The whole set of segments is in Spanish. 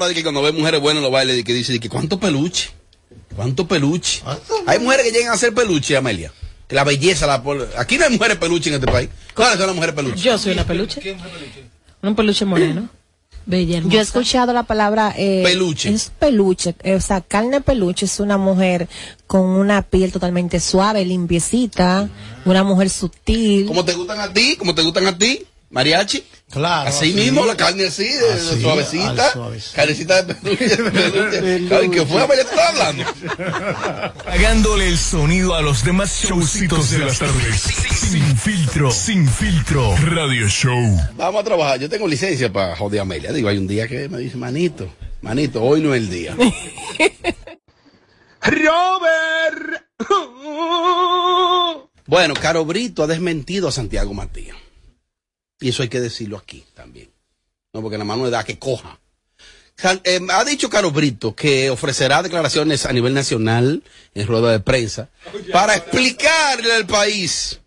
ahora de que cuando ve mujeres buenas en los bailes, de que dice, de que cuánto peluche, cuánto peluche. Hay mujeres que llegan a ser peluche, Amelia. Que la belleza, la aquí no hay mujeres peluche en este país. ¿Cuáles son las mujeres peluche? Yo soy una peluche. Un peluche moreno. Bella, hermosa. Yo he escuchado la palabra eh, Peluche. Es peluche, eh, o sea, carne peluche es una mujer con una piel totalmente suave, limpiecita, una mujer sutil. ¿Cómo te gustan a ti? ¿Cómo te gustan a ti? Mariachi. Claro. Así mismo, la carne así, de, de Así, suavecita. al suavecito. Carnecita de peluche. ¿Qué fue, Amelia? ¿Tú estás hablando? Pagándole el sonido a los demás showcitos de las tardes. Sin filtro, sin filtro. Radio Show. Vamos a trabajar. Yo tengo licencia para joder a Amelia. Digo, hay un día que me dice, manito, manito, hoy no es el día. Robert. Bueno, Caro Brito ha desmentido a Santiago Matías. Y eso hay que decirlo aquí también. No, porque la mano da que coja. Eh, ha dicho Caro Brito que ofrecerá declaraciones a nivel nacional en rueda de prensa para explicarle al país,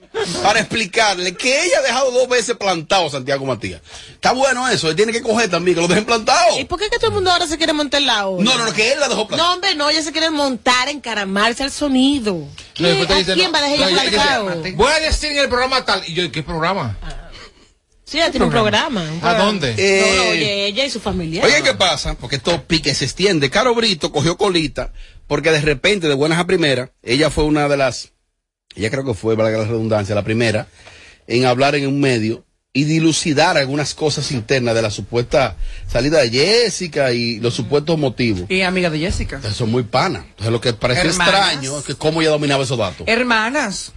para explicarle que ella ha dejado dos veces plantado a Santiago Matías. Está bueno eso, él tiene que coger también, que lo dejen plantado. ¿Y por qué que todo el mundo ahora se quiere montar la ola? No, no, no, que él la dejó plantado. No, hombre, no, ella se quiere montar, encaramarse al sonido. ¿Qué? No, después te ¿A dice, quién no, va a dejar no, ella plantado? Voy a decir en el programa tal. Y yo, ¿qué programa? Sí, ella tiene un programa. un ¿A dónde? Eh, No, no, oye, ella y su familia. Oye, ¿qué pasa? Porque esto pique se extiende. Caro Brito cogió colita porque de repente, de buenas a primeras, ella fue una de las, ella creo que fue, valga la redundancia, la primera en hablar en un medio y dilucidar algunas cosas internas de la supuesta salida de Jessica y los supuestos motivos. Y amiga de Jessica. Entonces son muy panas. Entonces lo que parece extraño es que cómo ella dominaba esos datos. Hermanas.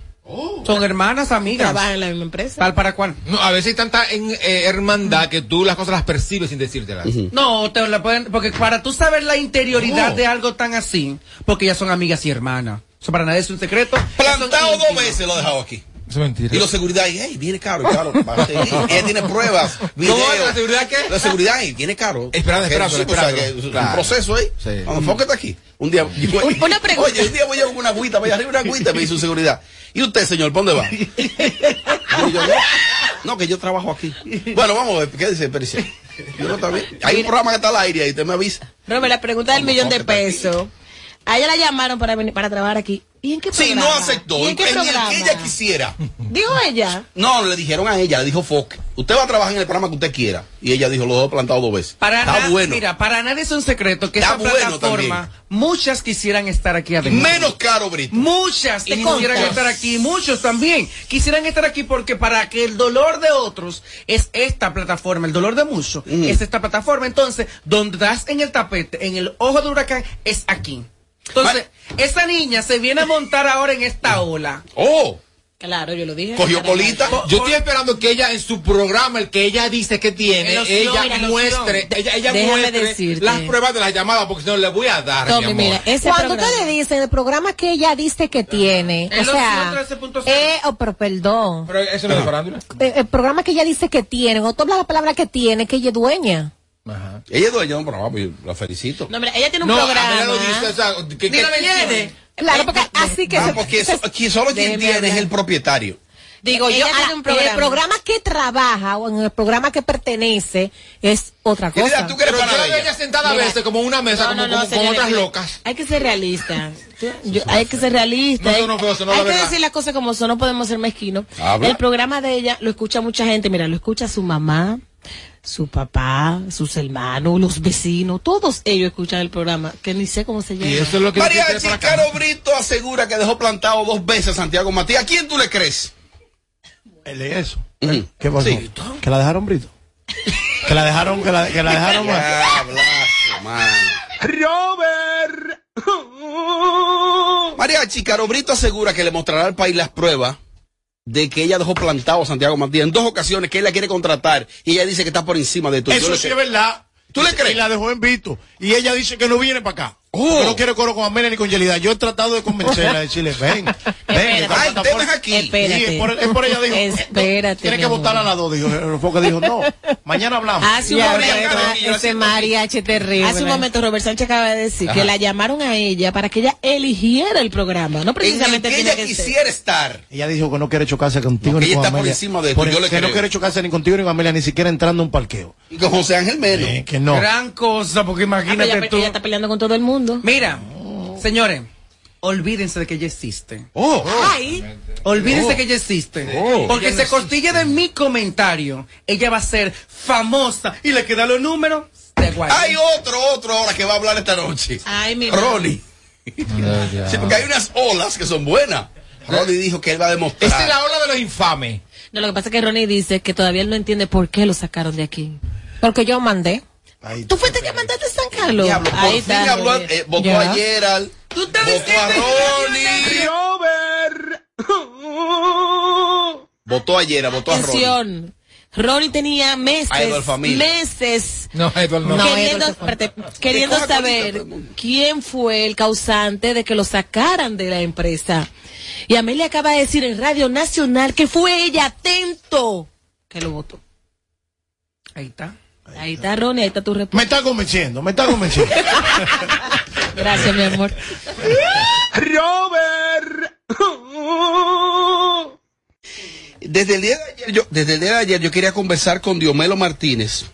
Son hermanas, amigas. Trabaja en la misma empresa. ¿Tal para cuál? No, a veces hay tanta en, eh, hermandad que tú las cosas las percibes sin decírtelas. No, te la pueden, porque para tú saber la interioridad Oh. de algo tan así, porque ellas son amigas y hermanas. Eso para nadie es un secreto. Plantado dos veces lo ha dejado aquí. Eso es mentira. Y la seguridad, y, hey, viene caro, caro. a ella tiene pruebas, videos. ¿Cómo es la seguridad qué? La seguridad, y viene caro. Esperando, esperando, sí, pues, o sea, esperando. que es Claro. Un proceso ahí. Sí. Vamos, enfócate aquí. Un día. yo- Una pregunta. Oye, un día voy a una agüita, voy arriba una agüita, me dice seguridad. ¿Y usted, señor, ¿para dónde va? Y yo, no, no, que yo trabajo aquí. Bueno, vamos a ver, ¿qué dice Pericia? Yo no bien. Hay un programa que está al aire y usted me avisa. Robert, la pregunta del ¿Cómo millón de pesos. A ella la llamaron para venir, para trabajar aquí. ¿Y en qué Sí, no aceptó. ¿Y en qué en el que ella quisiera. Dijo ella. No, le dijeron a ella, le dijo Fox, usted va a trabajar en el programa que usted quiera. Y ella dijo, los dos plantados dos veces. Para Está na- bueno. Mira, para nadie es un secreto que Está esta bueno plataforma, también. muchas quisieran estar aquí adentro. Menos caro, Brito. Muchas ¿Y quisieran estar aquí, muchos también. Quisieran estar aquí porque para que el dolor de otros es esta plataforma, el dolor de muchos es esta plataforma. Entonces, donde das en el tapete, en el ojo de huracán, es aquí. Entonces, esa niña se viene a montar ahora en esta ola. Oh, Claro, yo lo dije. cogió colita. Yo estoy esperando que ella en su programa, el que ella dice que tiene, ella muestre, ella, ella muestre decirte. las pruebas de las llamadas, porque si no le voy a dar. Tommy, mi amor. mira, ese Cuando programa- ustedes dicen el programa que ella dice que tiene, El o sea, 13.0. eh, oh, pero perdón, Pero eso no es farándula. Eh, el programa que ella dice que tiene, o tú hablas la palabra que tiene, que ella es dueña. Ajá. Ella es dueña de un programa, pues, yo la felicito. No, mira, ella tiene un No, programa. Lo dice, o sea, que, que- Mira, tiene. Claro, porque así que Ah, porque eso- aquí solo quien tiene es el propietario. digo yo, ella tiene ah, un en programa. el programa que trabaja o en el programa que pertenece es otra cosa. tú que eres yo veo ella. ella sentada a Mira. veces como una mesa, No, como, no, no, como- con señores, otras locas. Hay que ser realista. Yo- hay que ser realista. No, hay, no, no, pero eso no es hay la que verdad. decir las cosas como son, no podemos ser mezquinos. Habla. El programa de ella lo escucha mucha gente. Mira, lo escucha su mamá, su papá, sus hermanos, los vecinos. Todos ellos escuchan el programa, que ni sé cómo se llama. Y eso es lo que yo quiero Mariachi, para acá. Caro Brito asegura que dejó plantado dos veces a Santiago Matías. ¿A quién tú le crees? Él es eso. ¿Qué pasó? Sí. Que la dejaron brito. que la dejaron, que la, que la dejaron más. Robert. Mariachi, Caro Brito asegura que le mostrará al país las pruebas de que ella dejó plantado a Santiago Matías en dos ocasiones que él la quiere contratar y ella dice que está por encima de todo. Eso sí es verdad. ¿Tú le crees? Y la dejó en Vito. Y ella dice que no viene para acá. Porque no quiere coro con Amelia ni con Yelida. Yo he tratado de convencerla, de decirle, ven, ven. Espérate. Ay, plataforma- temas aquí. Espérate. Sí, es por, es por ella dijo. Espérate, Tiene que votar a las dos. Dijo, porque dijo, no, mañana hablamos. Hace un momento, yo ese mariachi terrible. hace un momento Robert Sánchez acaba de decir que la llamaron a ella para que ella eligiera el programa, no En el precisamente que ella que ser. quisiera estar. Ella dijo que no quiere chocarse contigo No, ni ella con está por Amelia. encima de yo le que no quiere chocarse ni contigo ni con Amelia, ni siquiera entrando a un parqueo. Y con José Ángel Melo. Eh, que no. Gran cosa, porque Ah, imagínate ella, tú. ella está peleando con todo el mundo. Mira, señores, olvídense de que ella existe. Oh, Ay, Olvídense que ella existe. Oh. Porque se costilla de mi comentario, ella va a ser famosa y le quedan los números de guay. hay otro, otro ahora que va a hablar esta noche. ay, mira. Ronnie. Sí, porque hay unas olas que son buenas. Ronnie dijo que él va a demostrar. Esta es la ola de los infames. No, lo que pasa es que Ronnie dice que todavía él no entiende por qué lo sacaron de aquí. Porque yo mandé. Ahí ¿Tú fuiste que mandaste a San Carlos? Diablo, por Ahí fin está, habló, eh, votó Ya. a Gerald, Tú estás votó a Ronnie, Robert. votó a Gerald, votó a Ronnie. Ronnie tenía meses, A Edward Familia. meses No, Edward no. Queriendo, espérate, queriendo saber quién fue el causante de que lo sacaran de la empresa. Y Amelia acaba de decir en Radio Nacional que fue ella, atento, que lo votó. Ahí está. Ahí está Ronnie, ahí está tu Me respuesta. está convenciendo, me está convenciendo. Gracias, mi amor. Robert. Desde el día de ayer, yo, desde el día de ayer yo quería conversar con Diomelo Martínez.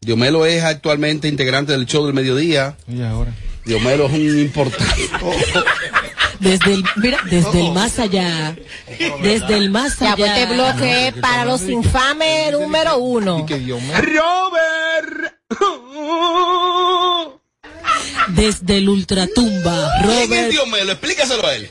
Diomelo es actualmente integrante del show del mediodía. Y ahora. Diomelo es un importante. Desde el, mira, desde el más allá. Desde el más Ya, pues allá. este bloque es para los infames número uno. Que Dios mío. Robert. Desde el ultratumba. ¿Quién es Robert. Diomelo? Explícaselo a él.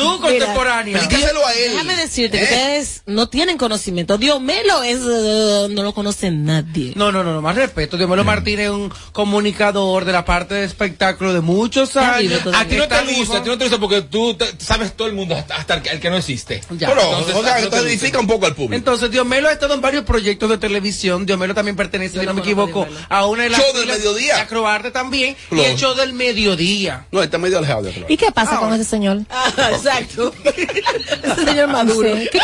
Tú contemporánea. Explícaselo a él. Déjame decirte que ¿Eh? ustedes no tienen conocimiento. Diomelo es, eh, no lo conoce nadie. No, no, no, no, más respeto. Diomelo Martínez es un comunicador de la parte de espectáculo de muchos años. A ti no te gusta, a ti no te gusta porque tú te- sabes todo el mundo, hasta, hasta el, que- el que no existe. Ya. Pero, Entonces, o sea, no te entonces gusta. edifica un poco al público. Entonces, Diomelo ha estado en varios proyectos de televisión. Diomelo también pertenece, si no no me equivoco, a una de las Show del mediodía. de Acroarte también. Y el show del mediodía. no, está medio alejado de. ¿Y qué pasa con ese señor? Exacto. Ese señor maduro. Sí. ¿Qué-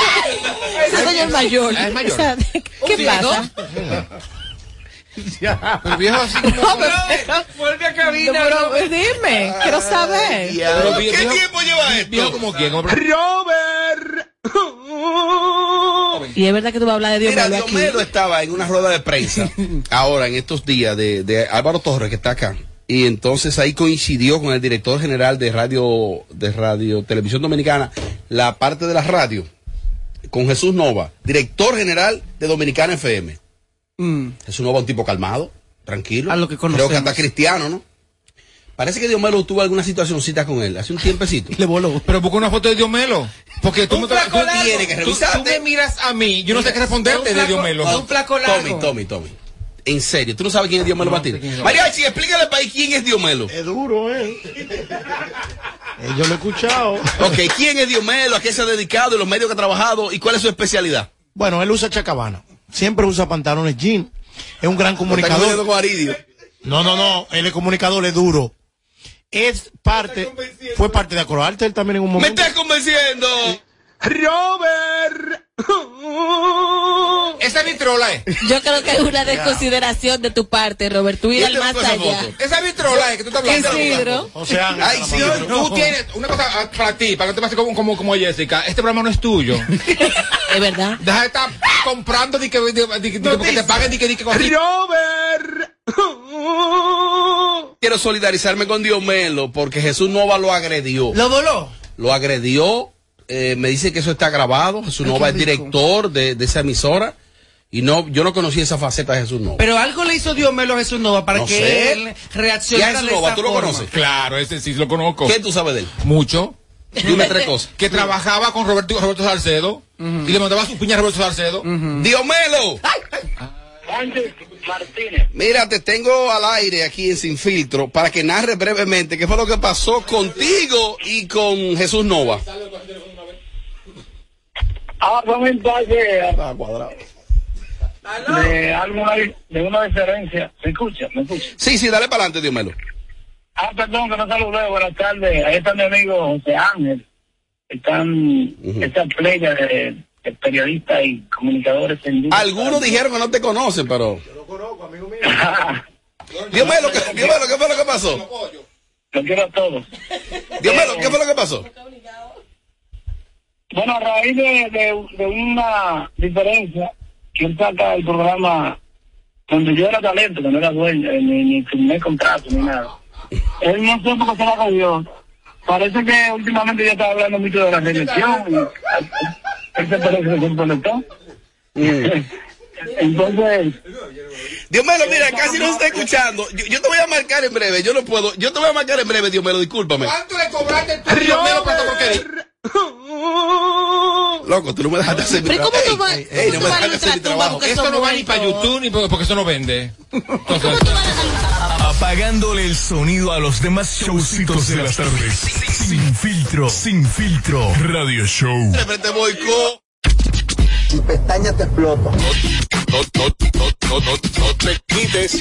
Ese señor mayor. Es O mayor. sea, ¿Qué pasa? El viejo así como... Vuelve a No, cabina. pero dime, quiero saber. Pero ¿Qué viejo- tiempo lleva Viejo esto? como quién, como- Robert. Y es verdad que tú vas a hablar de Mira, Diomelo aquí. Diomelo estaba en una rueda de prensa ahora en estos días de, de Álvaro Torres que está acá y entonces ahí coincidió con el director general de radio de radio televisión dominicana la parte de la radio con Jesús Nova director general de Dominicana FM Mm. Jesús Nova un tipo calmado tranquilo A lo que creo conocemos. que hasta cristiano no parece que Diomelo tuvo alguna situacióncita con él hace un tiempecito Le voló. Pero busca una foto de Diomelo. Porque tú me tú- tienes que tú- revisarte. Tú me miras a mí, yo no sé qué responderte de Diomelo. un flaco largo. Tommy Tommy Tommy en serio, ¿tú no sabes quién es Diomelo Martínez? quién es. Mariachi, explícale al país quién es Diomelo. Es duro, ¿eh? Eh, Yo lo he escuchado. Ok, ¿quién es Diomelo? ¿A qué se ha dedicado? ¿Y los medios que ha trabajado? ¿Y cuál es su especialidad? Bueno, él usa chacabana. Siempre usa pantalones jean. Es un gran comunicador. con Aridio. No, no, no. Él es comunicador, es duro. Es parte, fue parte de Acroarte él también en un ¡Me momento. estás convenciendo! Robert. Esa vitrola es. Yo creo que es una desconsideración de tu parte, Robert. Tú ir ¿Quién al más allá. foto? Esa vitrola es que tú estás hablando. Isidro. O sea, Ay, sí, Tú tienes una cosa ah, para ti, para que no te pase como, como, como Jessica. Este programa no es tuyo. Es verdad. Deja de estar comprando di que, porque te paguen di que, di que con- Robert. Quiero solidarizarme con Diomelo porque Jesús Nova lo agredió. ¿Lo voló? Lo agredió. Eh, me dice que eso está grabado. Jesús Nova es director de, de esa emisora. Y no, yo no conocí esa faceta de Jesús Nova. Pero algo le hizo Diomelo a Jesús Nova para No que sé. él ¿Y a reaccionara Jesús Nova, tú lo conoces? Claro, ese sí lo conozco. ¿Qué tú sabes de él? Mucho. Dime tres cosas. Que trabajaba con Roberto, Roberto Salcedo y le mandaba su piña a Roberto Salcedo. Diomelo. Ángel Martínez. Mira, te tengo al aire aquí en Sin Filtro para que narres brevemente qué fue lo que pasó contigo y con Jesús Nova. Ah, fue un mensaje Ah, cuadrado. de alguna de una diferencia. ¿Me escucha? ¿Me escucha? Sí, sí, dale para adelante, Diomelo. Ah, perdón, que no saludé. Buenas tardes. Ahí está mi amigo José Ángel. Están esta playa de, de periodistas y comunicadores en línea. Algunos dijeron que no te conocen, pero. Diomelo, ¿qué, Diomelo, ¿qué fue lo que pasó? Los quiero a todos. Diomelo, ¿qué fue lo que pasó? Bueno, a raíz de, de, de una diferencia, que él saca el programa donde yo era talento, que no era dueño, eh, ni, ni firmé contrato, ni nada. Él no sé por qué se la cogió. Parece que últimamente ya estaba hablando mucho de la reelección. Y, él se parece que se conectó. Entonces, Diomelo, mira, casi no se está escuchando. Yo, yo te voy a marcar en breve, yo no puedo. Yo te voy a marcar en breve, Diomelo, discúlpame. ¿Cuánto le cobraste tú? Loco, tú no me dejaste hacer mi Pero ¿cómo trabajo. tú vas- cómo tú a hacer mi trabajo. porque Esto no va ni para? YouTube ni porque porque eso no vende. Entonces, ¿Cómo tú vas a Apagándole el sonido a los demás showcitos de las tardes. Sin filtro, sin filtro. Radio Show. Siempre te voy con. Tu pestaña te explota. No, no, no, no, no, no te quites.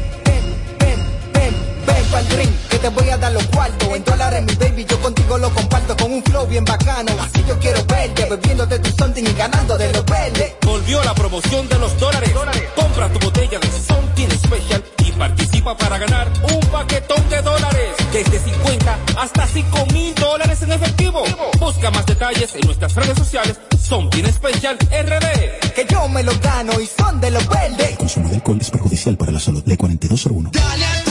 Pa'l ring, que te voy a dar los cuartos. En dólares, mi baby, yo contigo lo comparto con un flow bien bacano. Así yo quiero verte, bebiéndote tu something y ganando de los verdes. Volvió la promoción de los dólares. Compra tu botella de Something Special y participa para ganar un paquetón de dólares. Desde 50 hasta 5 mil dólares en efectivo. Busca más detalles en nuestras redes sociales. Something Special RD. Que yo me lo gano y son de los verdes. El consumo de alcohol es perjudicial para la salud. Ley 4201. Dale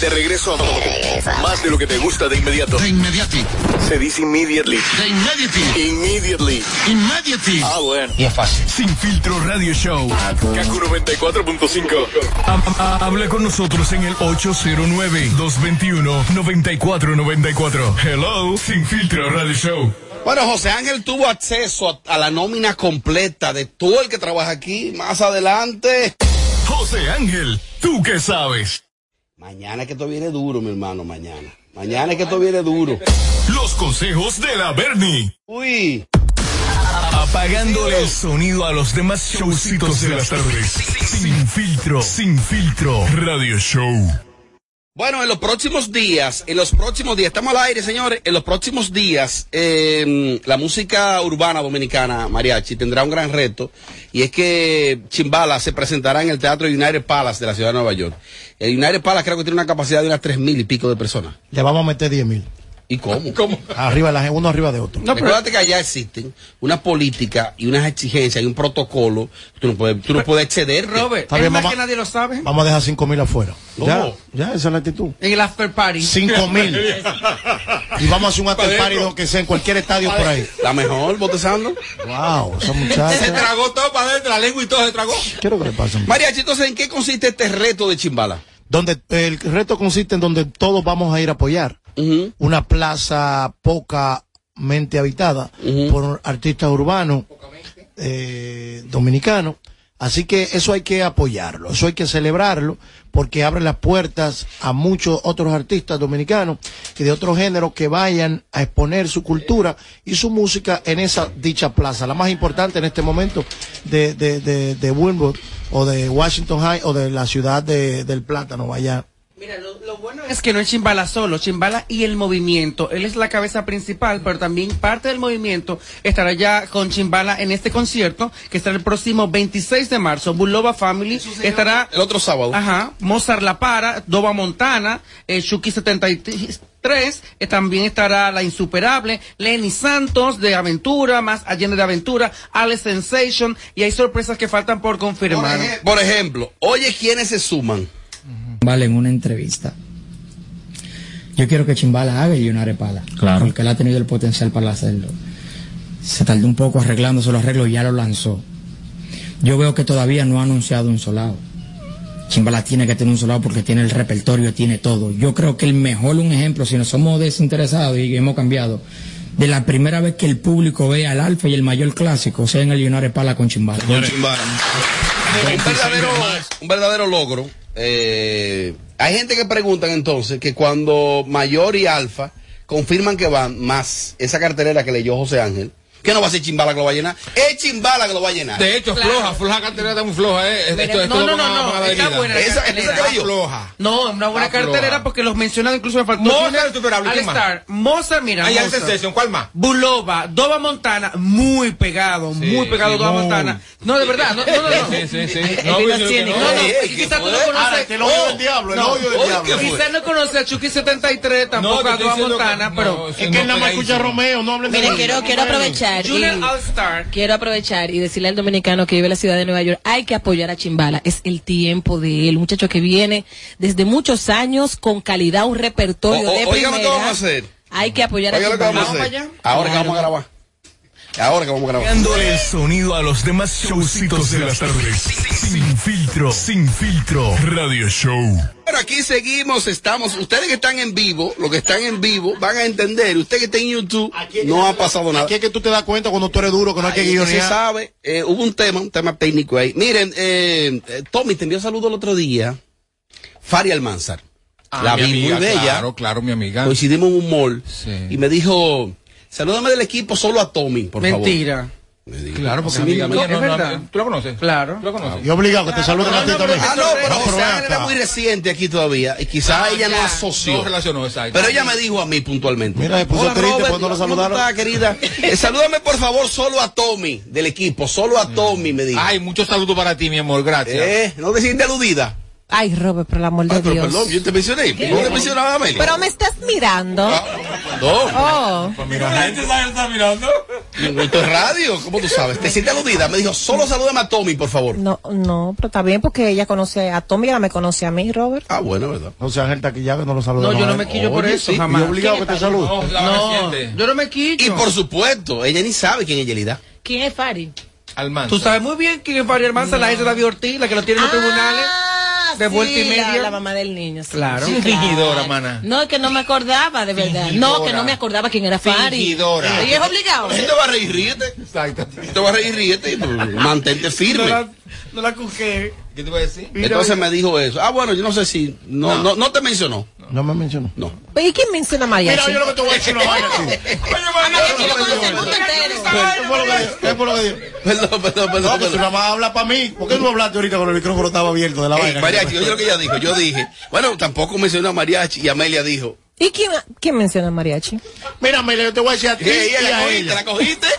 De regreso a más de lo que te gusta de inmediato. De inmediati. Se dice immediately. De immediately. Immediately. Immediately. Ah, bueno. Y es fácil. Sin filtro Radio Show. Kaku 94.5. Am- am- Habla con nosotros en el 809-221-9494. Hello. Sin filtro Radio Show. Bueno, José Ángel tuvo acceso a, a la nómina completa de todo el que trabaja aquí. Más adelante. José Ángel, ¿tú qué sabes? Mañana es que esto viene duro, mi hermano, mañana. Mañana es que esto viene duro. Los consejos de la Bernie. Uy. Apagándole el sonido a los demás showcitos de las tardes. Sin filtro, sin filtro. Radio Show. Bueno, en los próximos días, en los próximos días, estamos al aire, señores, en los próximos días, eh, la música urbana dominicana, mariachi, tendrá un gran reto, y es que Chimbala se presentará en el Teatro United Palace de la ciudad de Nueva York. El United Palace creo que tiene una capacidad de unas tres mil y pico de personas. Le vamos a meter 10 mil. ¿Y cómo? Arriba, la, uno arriba de otro. Recuérdate que allá existen una política y unas exigencias y un protocolo. Tú no puedes, tú no puedes exceder. Robert, Está es bien, más mamá. que nadie lo sabe. Vamos a dejar 5 mil afuera. Ya, ¿Cómo? ya, esa es la actitud. En el after party. 5 mil. Y vamos a hacer un after party que sea en cualquier estadio por ahí. La mejor, botezando. Wow, esa Se muchacha. tragó todo para adentro, la lengua y todo se tragó. ¿Qué es lo que le pasa? Mariachi, entonces, ¿en qué consiste este reto de Chimbala? Donde el reto consiste en donde todos vamos a ir a apoyar. Una plaza pocamente habitada por artistas urbanos eh, dominicanos. Así que eso hay que apoyarlo, eso hay que celebrarlo, porque abre las puertas a muchos otros artistas dominicanos y de otros géneros que vayan a exponer su cultura y su música en esa dicha plaza, la más importante en este momento de, de, de, de o de Washington High o de la ciudad de, del Plátano, vaya. Mira, lo, lo bueno es que no es Chimbala solo, Chimbala y el movimiento. Él es la cabeza principal, pero también parte del movimiento estará ya con Chimbala en este concierto, que estará el próximo 26 de marzo. Bulova Family estará... El otro sábado. Ajá. Mozart La Para, Dova Montana, eh, Chucky 73, eh, también estará La Insuperable, Lenny Santos de Aventura, más Allende de Aventura, Alex Sensation, y hay sorpresas que faltan por confirmar. Por ejemplo, oye, ¿quiénes se suman? Vale, en una entrevista. Yo quiero que Chimbala haga y una repala. Claro. Porque él ha tenido el potencial para hacerlo. Se tardó un poco arreglándose los arreglos y ya lo lanzó. Yo veo que todavía no ha anunciado un solado. Chimbala tiene que tener un solado porque tiene el repertorio, tiene todo. Yo creo que el mejor, un ejemplo, si nos somos desinteresados y hemos cambiado, de la primera vez que el público ve al Alfa y el mayor clásico, sea en el Lionare Pala con Chimbala. Con Chimbala. Un verdadero, un verdadero logro. Eh, hay gente que preguntan entonces que cuando Mayor y Alfa confirman que van más esa cartelera que leyó José Ángel, que no va a ser Chimbala que lo va a llenar, es Chimbala que lo va a llenar. De hecho, Claro. floja, floja cartelera está muy floja, ¿eh? Esto, esto no, no, no, no, dar está buena Esa- esa que floja. No, una buena Está cartelera floja. porque los mencionados incluso me faltó. Mozart, ¿quién más? Alistar, Mozart, mira. Hay Mozart. Sensation, ¿cuál más? Bulova, Dova Montana, muy pegado, muy pegado sí, Dova muy. Montana. No, de verdad, no, no, no. no. Sí, sí, sí. Eh, No, No, no, ¿qué quizás tú no conoces. Ahora, que el odio del diablo, el no, odio del diablo. ¿qué? Quizás no conoce a Chucky 73, tampoco a Dova Montana, no, pero. sí, Es que él nada más escucha Romeo, no hablen de Mire, quiero, quiero aprovechar. y- Junior All Star. Quiero aprovechar y decirle al dominicano que vive en la ciudad de Nueva York, hay que apoyar a Chimbala. Es el tiempo de él, muchacho que viene desde muchos años con calidad, un repertorio O- o- de oiga lo que primera. vamos a hacer. Hay que apoyar a Oiga lo que Chimbala. vamos a hacer. Ahora que vamos a grabar. Ahora que vamos a grabar. Dándole el sonido a los demás showcitos de las tardes. Sin filtro, sin filtro. Radio Show. Bueno, aquí seguimos, estamos. Ustedes que están en vivo, los que están en vivo, van a entender. Usted que está en YouTube, no ha pasado nada. Aquí es que tú te das cuenta cuando tú eres duro, que no hay que Ahí se guionear. sabe, eh, hubo un tema, un tema técnico ahí. Miren, eh, eh, Tommy te envió saludo el otro día. Fari Almanzar. Ah, la mi vi amiga, muy bella. Claro, claro, mi amiga. Coincidimos en un mall. Sí. Y me dijo, salúdame del equipo solo a Tommy, por favor. Mentira. Me dijo, Claro, porque es amiga es No, no, verdad. ¿Tú la conoces? Claro. ¿Tú la conoces? Y obligado que te saluden a ti también. Ah, no, pero No, pero José ven Ángel era muy reciente aquí todavía. Y quizás Ah, ella no asoció. No relacionó, exacto. Pero ella me dijo a mí puntualmente. Mira, se puso Hola, triste Robert, cuando lo ¿cómo saludaron. estás, querida? Eh, salúdame por favor solo a Tommy del equipo, solo a Tommy, me dijo. Ay, muchos saludos para ti, mi amor, gracias. Eh, no te sientes aludida. Ay, Robert, por el amor de Ay, pero Dios. perdón, yo te mencioné. ¿No te mencionaba a Amelia? Pero me estás mirando. No, Oh. La gente sabe, está mirando. esto es radio, ¿cómo tú sabes? ¿Te sientes aludida? Me dijo, solo salúdame a Tommy, por favor. No, no, pero está bien porque ella conoce a Tommy y ella me conoce a mí, Robert. Ah, bueno, ¿verdad? O sea, Taquillado que no lo saluda. No, yo no me quillo por eso, sí, jamás. Y obligado que te salude. No, No, yo no me quillo. Y por supuesto, ella ni sabe quién es Yelida. ¿Quién es Fari? Almanza. Tú sabes muy bien quién es Fari Hermanza, la hija de David Ortiz, la que lo tiene en los tribunales. De Ah, sí, vuelta y la- media. La, mamá del niño. sí. Claro. Sí, Fingidora, mana. No, es que no me acordaba, de verdad. No, que no me acordaba quién era Fari. Fingidora. Y es obligado. Si te va a reír, ríete. Exacto. Si te va a reír, ríete. y, pues, Mantente No firme. la, no la cuqué. ¿Qué te voy a decir? Entonces me dijo eso. Ah, bueno, yo no sé si. No, no, no te mencionó. No me mencionó. No. ¿Y quién menciona a mariachi? Mira, yo lo que te voy a decir una vaina aquí. Mariachi lo conoce el mundo entero. ¿Qué fue lo que dijo? ¿Qué fue lo que dijo? Perdón, perdón, No, perdón. que si perdón. nada más habla para mí. ¿Por qué no hablaste ahorita cuando el micrófono estaba abierto de la vaina? mariachi, oye lo que ella dijo. Yo dije, bueno, tampoco mencionó a Mariachi. Y Amelia dijo, ¿Y quién, quién menciona a mariachi? Mira, Amelia, yo te voy a decir a ti y ¿Ella la a cogiste? ella. ¿La cogiste?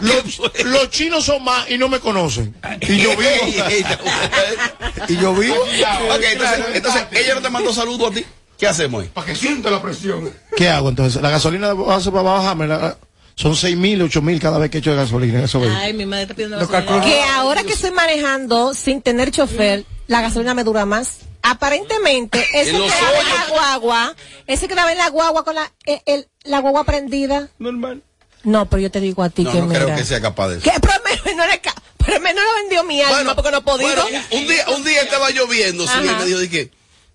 Los, los chinos son más y no me conocen. Y yo vivo. y yo vivo. Ok, entonces, entonces, ella no te mandó saludos a ti. ¿Qué hacemos ahí? Para que sienta la presión. ¿Qué hago entonces? La gasolina hace para bajarme. la- son seis mil, ocho mil cada vez que echo de gasolina. Eso ve. Ay, mi madre está pidiendo gasolina. Que ahora que estoy manejando sin tener chofer, la gasolina me dura más. Aparentemente, ese En los que hoyos. la guagua, ese que daba en la guagua con la, eh, el- la guagua prendida. Normal. No, pero yo te digo a ti No, que no mira. creo que sea capaz de eso. Que, pero no era pero me no lo vendió mi alma porque no podido. bueno, un, día, un día estaba lloviendo, sí, y me dijo, dije,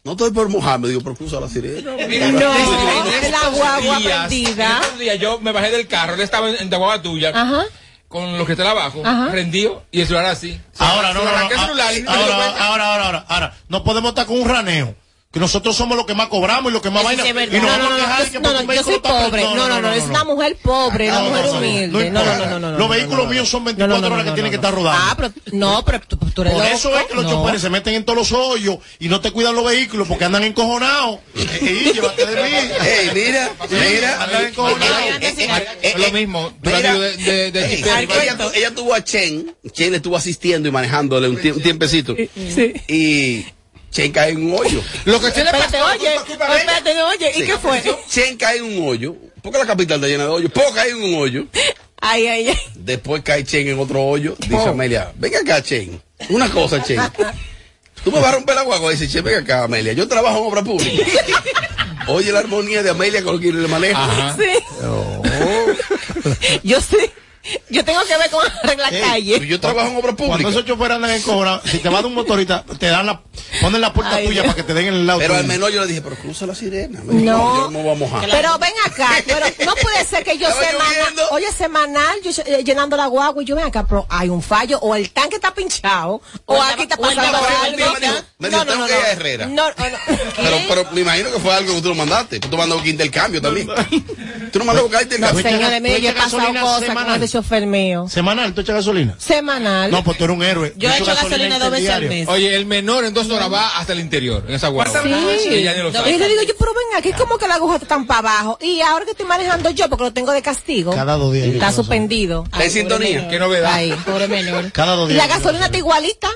no estoy por mojar, me digo, pero cruza la sirena. no, la guagua días, prendida. en estos días yo me bajé del carro, él estaba en, en la guagua tuya. Ajá. con los que están abajo, Ajá. rendido, y el celular así. Ahora, no, no, no, ah, celular ahora, ahora, ahora, ahora, ahora, no podemos estar con un raneo. Que nosotros somos los que más cobramos y los que más vaina. sí y No, no, vamos a no, quejar yo- de que no, no, yo soy pobre. No, no, no, es una mujer pobre, una No, mujer no, no, humilde. no No, no, no, no, no, no. Los vehículos míos son 24 horas que tienen que estar rodando. Ah, pero no, pero tú, eres Por eso es que los No. choferes se meten en todos los hoyos y no te cuidan los vehículos porque andan encojonados. Ey, llévate de mí. Ey, mira, mira. Andan encojonados. Es lo mismo. ella, tu- ella tuvo a Chen, Chen le estuvo asistiendo y manejándole un, tie- un tiempecito. Y Chen cae en un hoyo. Lo que Chen le Espérate, oye, espérate, oye, ¿y Sí. qué fue? Chen cae en un hoyo. Porque la capital está llena de hoyos. Po cae en un hoyo. Ay, ay, ay. Después cae Chen en otro hoyo. Dice Amelia, venga acá, Chen. Una cosa, Chen. Tú me vas a romper la guagua. Dice, Chen, venga acá, Amelia. Yo trabajo en obra pública. Oye la armonía de Amelia con quien le maneja. Sí. Yo sí. Yo tengo que ver con arreglar la calle. Yo trabajo en obra Cuando pública. esos choferes andan encojonados, si te va de un motorista, te dan la, ponen la puerta Ay, tuya Dios. para que te den en el lado. Pero tuyo. al menor yo le dije, pero cruza la sirena. Me dijo, No. yo no me voy a mojar. Pero ven acá, pero no puede ser que yo semanal, oye, semanal, yo eh, llenando la guagua y yo ven acá, pero hay un fallo, o el tanque está pinchado, o aquí está o pasando algo. me dijo, me dijo, tengo que ir a Herrera. No, no, no. Pero, pero me imagino que fue algo que tú lo mandaste. Tú mandaste un intercambio también. Tú no mandaste un intercambio. Señores, mire, yo he pasado cosas con semanal? ese chofer mío. ¿Semanal? ¿Tú echas gasolina? Semanal. No, pues tú eres un héroe. Yo he echo hecho gasolina dos veces al mes. Oye, el menor en dos horas va hasta el interior, en esa guagua. Sí. Y ella ni lo Y sabe. le digo yo, pero ven aquí, es como que la aguja está tan para abajo. Y ahora que estoy manejando yo, porque lo tengo de castigo, Cada dos días. está suspendido. ¿Está en sintonía? Qué novedad. Pobre menor. Cada dos Y días. la gasolina está igualita.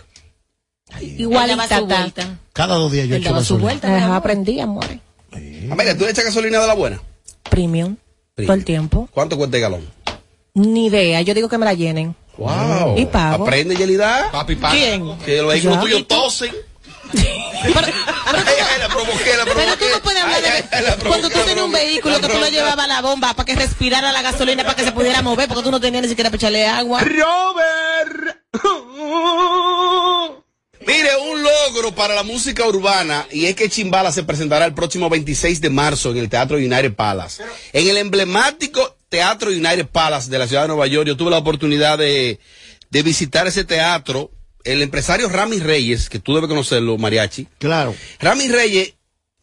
Igualita. Cada dos días yo Él echo daba su vuelta. Ajá, aprendí, amor. Amelia, ¿tú echas gasolina de la buena? Premium. Todo el tiempo. ¿Cuánto cuesta el galón? Ni idea. Yo digo que me la llenen. Wow. Y pago. Aprende, Yelida. Papi, papi. ¿Quién? Que los vehículos tuyos tosen. Ay, ay, la provoqué, la Pero tú no puedes hablar Ay, ay, de provoqué, cuando tú tenías un vehículo que tú lo llevabas a la bomba para que respirara la gasolina para que se pudiera mover porque tú no tenías ni siquiera para echarle agua. Robert. Mire, un logro para la música urbana y es que Chimbala se presentará el próximo 26 de marzo en el Teatro United Palace. En el emblemático Teatro United Palace de la ciudad de Nueva York, yo tuve la oportunidad de, de visitar ese teatro. El empresario Rami Reyes, que tú debes conocerlo, Mariachi. Claro. Rami Reyes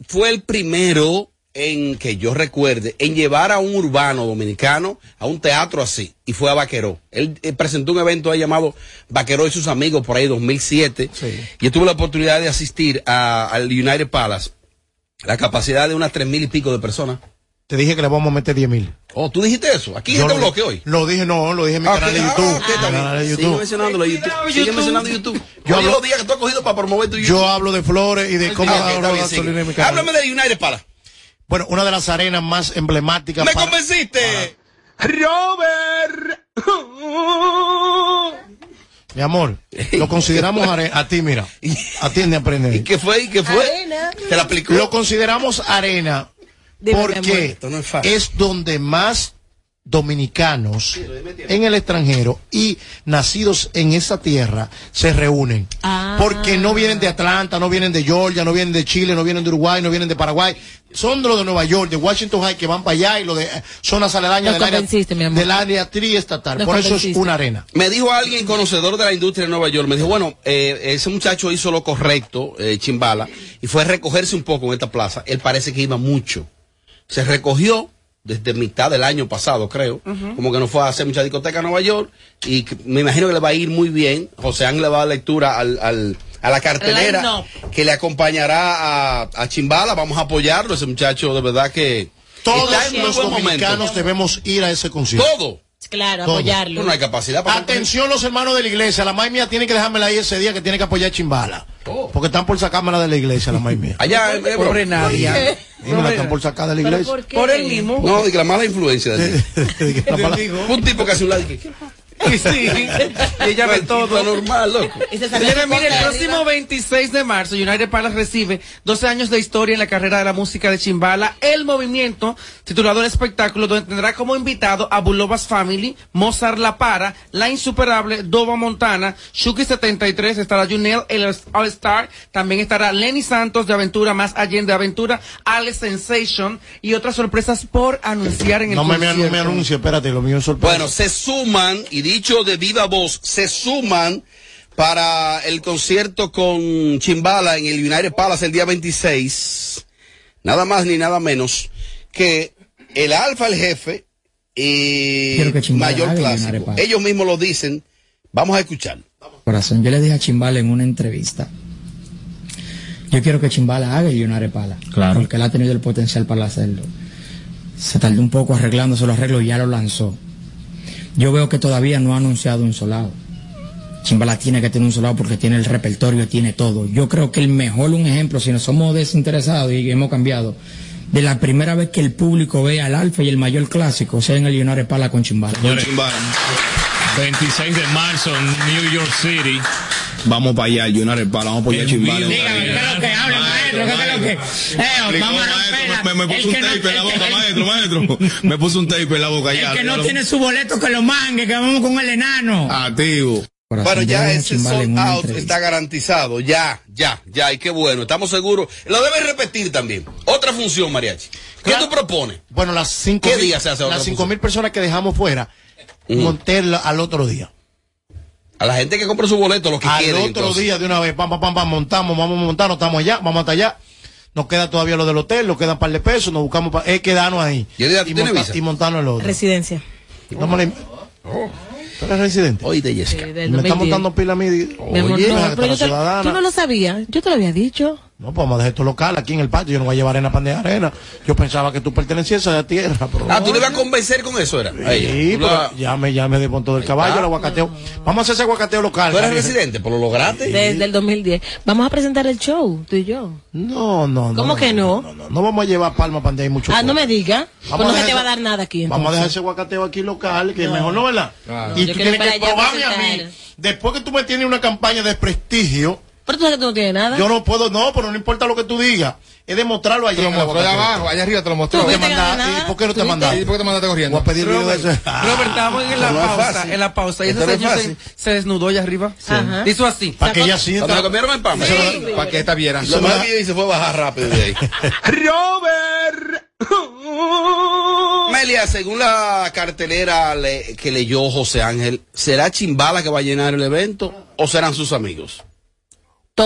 fue el primero en que yo recuerde en llevar a un urbano dominicano a un teatro así y fue a Vaqueró. Él eh, presentó un evento ahí llamado Vaqueró y sus amigos por ahí 2007 y yo tuve la oportunidad de asistir a- al United Palace. La capacidad de unas tres mil y pico de personas. Te dije que le vamos a meter 10 mil. Oh, tú dijiste eso. Aquí en Yo este lo- bloque hoy. Lo dije, no, lo dije en mi Ah, canal de. YouTube. Ah, canal de Sigue YouTube. mencionándolo en YouTube. Sigue mencionando YouTube. Yo hablo- los días que tú has cogido para promover tu YouTube. Yo hablo de flores y de cómo Ah, ok, ahorro está bien, gasolina sigue. en mi canal. Háblame del United Palace. Bueno, una de las arenas más emblemáticas. Me para- convenciste. Robert. Mi amor, lo consideramos arena. A ti, mira. Atiende a aprender. ¿Y qué fue? ¿Y qué fue? Arena. Te la aplicó. Lo consideramos arena Dime, mi amor. porque Esto no es fácil. es donde más dominicanos en el extranjero y nacidos en esa tierra se reúnen. Ah. Porque no vienen de Atlanta, no vienen de Georgia, no vienen de Chile, no vienen de Uruguay, no vienen de Paraguay. Son de los de Nueva York, de Washington High, que van para allá y los de eh, zonas aledañas del área, del área triestatal. Nos Por eso es una arena. Me dijo alguien conocedor de la industria de Nueva York, me dijo, bueno, eh, ese muchacho hizo lo correcto, eh, Chimbala, y fue recogerse un poco en esta plaza. Él parece que iba mucho. Se recogió desde mitad del año pasado, creo, como que no fue a hacer mucha discoteca en Nueva York, y que- me imagino que le va a ir muy bien. José Ángel le va a dar lectura al, al- a la cartelera que le acompañará a, a Chimbala. Vamos a apoyarlo, ese muchacho de verdad que... Todos está en muy los momento. dominicanos debemos ir a ese concierto. Todo. Claro, Todo. apoyarlo. No hay capacidad para... Atención los hermanos de la iglesia, la maíz mía tiene que dejármela ahí ese día que tiene que apoyar a Chimbala. Porque están por sacármela de la iglesia, la maíz mía. Allá. Pobre Nadia. Y me la están por sacar de la iglesia. Por el mismo. No, de que la mala influencia de. La mala- Un tipo que hace un lado y. Sí, y ella ve todo. Normal, loco. Y se Señores, mire, el próximo arriba. 26 de marzo, United Palace recibe 12 años de historia en la carrera de la música de Chimbala, el movimiento, titulado el espectáculo, donde tendrá como invitado a Bulovas Family, Mozart La Para, La Insuperable, Dova Montana, Shuki 73, estará Junel, el All Star, también estará Lenny Santos de Aventura, Más Allende Aventura, Alex Sensation y otras sorpresas por anunciar en el No me, me, me anuncie, espérate, lo mío es sorpresa. Bueno, se suman, y dicho de viva voz, se suman para el concierto con Chimbala en el United Palace el día 26, nada más ni nada menos que el Alfa, el jefe, y Mayor Clásico. Ellos mismos lo dicen. Vamos a escuchar. Corazón, yo le dije a Chimbala en una entrevista. Yo quiero que Chimbala haga el United Pala. Claro. Porque él ha tenido el potencial para hacerlo. Se tardó un poco arreglándose los arreglos y ya lo lanzó. Yo veo que todavía no ha anunciado un solado. Chimbala tiene que tener un solado porque tiene el repertorio, tiene todo. Yo creo que el mejor, un ejemplo, si no somos desinteresados y hemos cambiado, de la primera vez que el público ve al Alfa y el mayor clásico, sea en el United Pala con Chimbala. Señores, 26 de marzo en New York City. Vamos para allá, el United Pala, vamos a apoyar a Chimbala. vamos a romperla. Me, me puso un tape en la boca, maestro, maestro. Me puso un tape en la boca ya. El que no tiene su boleto que lo mangue, que vamos con el enano. Activo. Bueno, ya ese sold out está garantizado. Ya, ya, ya. Y qué bueno. Estamos seguros. Lo deben repetir también. Otra función, Mariachi. ¿Qué tú propones? Bueno, las cinco ¿Qué mil- día se hace Las cinco función? mil personas que dejamos fuera, montarla al otro día. A la gente que compra su boleto, lo que al quieren. otro entonces. día de una vez, pam, pam, pam, pam, montamos, vamos a montarnos, estamos allá, vamos hasta allá. Nos queda todavía lo del hotel, nos quedan un par de pesos, nos buscamos, pa- es quedarnos ahí. ¿Y y, monta- y montarnos el otro. Residencia. Dámosle- ¿Tú eres residente? Oíste, Jessica. del Me está 2010. montando pila a mí. Oye, no, pero yo te- tú no lo sabías. Yo te lo había dicho. No, pues vamos a dejar esto local aquí en el patio. Yo no voy a llevar arena pan de arena. Yo pensaba que tú pertenecías a esa tierra. Pero Ah, tú le ibas a convencer con eso, era. Sí, la- pero ya me, ya me desmontó del caballo está. el aguacateo. Vamos a hacer ese aguacateo local. ¿Tú eres Gabriel. residente? ¿Pero lo lograste? Desde el 2010. Vamos a presentar el show, tú y yo. No, no, no. ¿Cómo no, que no? No, no, no vamos a llevar palma pan de ahí mucho. Ah, no me diga. Pues Vamos no a se dejar te va a dar nada aquí. Vamos a dejar entonces. ese aguacateo aquí local, que No. mejor no, ¿verdad? Claro. Y Yo tú tienes que probarme a mí. Después que tú me tienes una campaña de prestigio, Pero tú sabes que tú no tienes nada. yo no puedo, no, pero no importa lo que tú digas. Es demostrarlo allá Te lo en mostró allá abajo, allá arriba te lo mostró. ¿Tú Te mandaste. ¿Y por qué no te mandaste? ¿Y por qué te mandaste corriendo? Voy a pedir video de Robert, ese. Robert, estábamos en la Eso no pausa, en la pausa, y ese señor se, desnudó allá arriba. Ajá. Hizo así. Para que ella sienta. le comieron el pan. Para que esta viera. Lo más y se fue a bajar rápido de ahí. Robert. Melia, según la cartelera le- que leyó José Ángel, ¿será Chimbala que va a llenar el evento o serán sus amigos?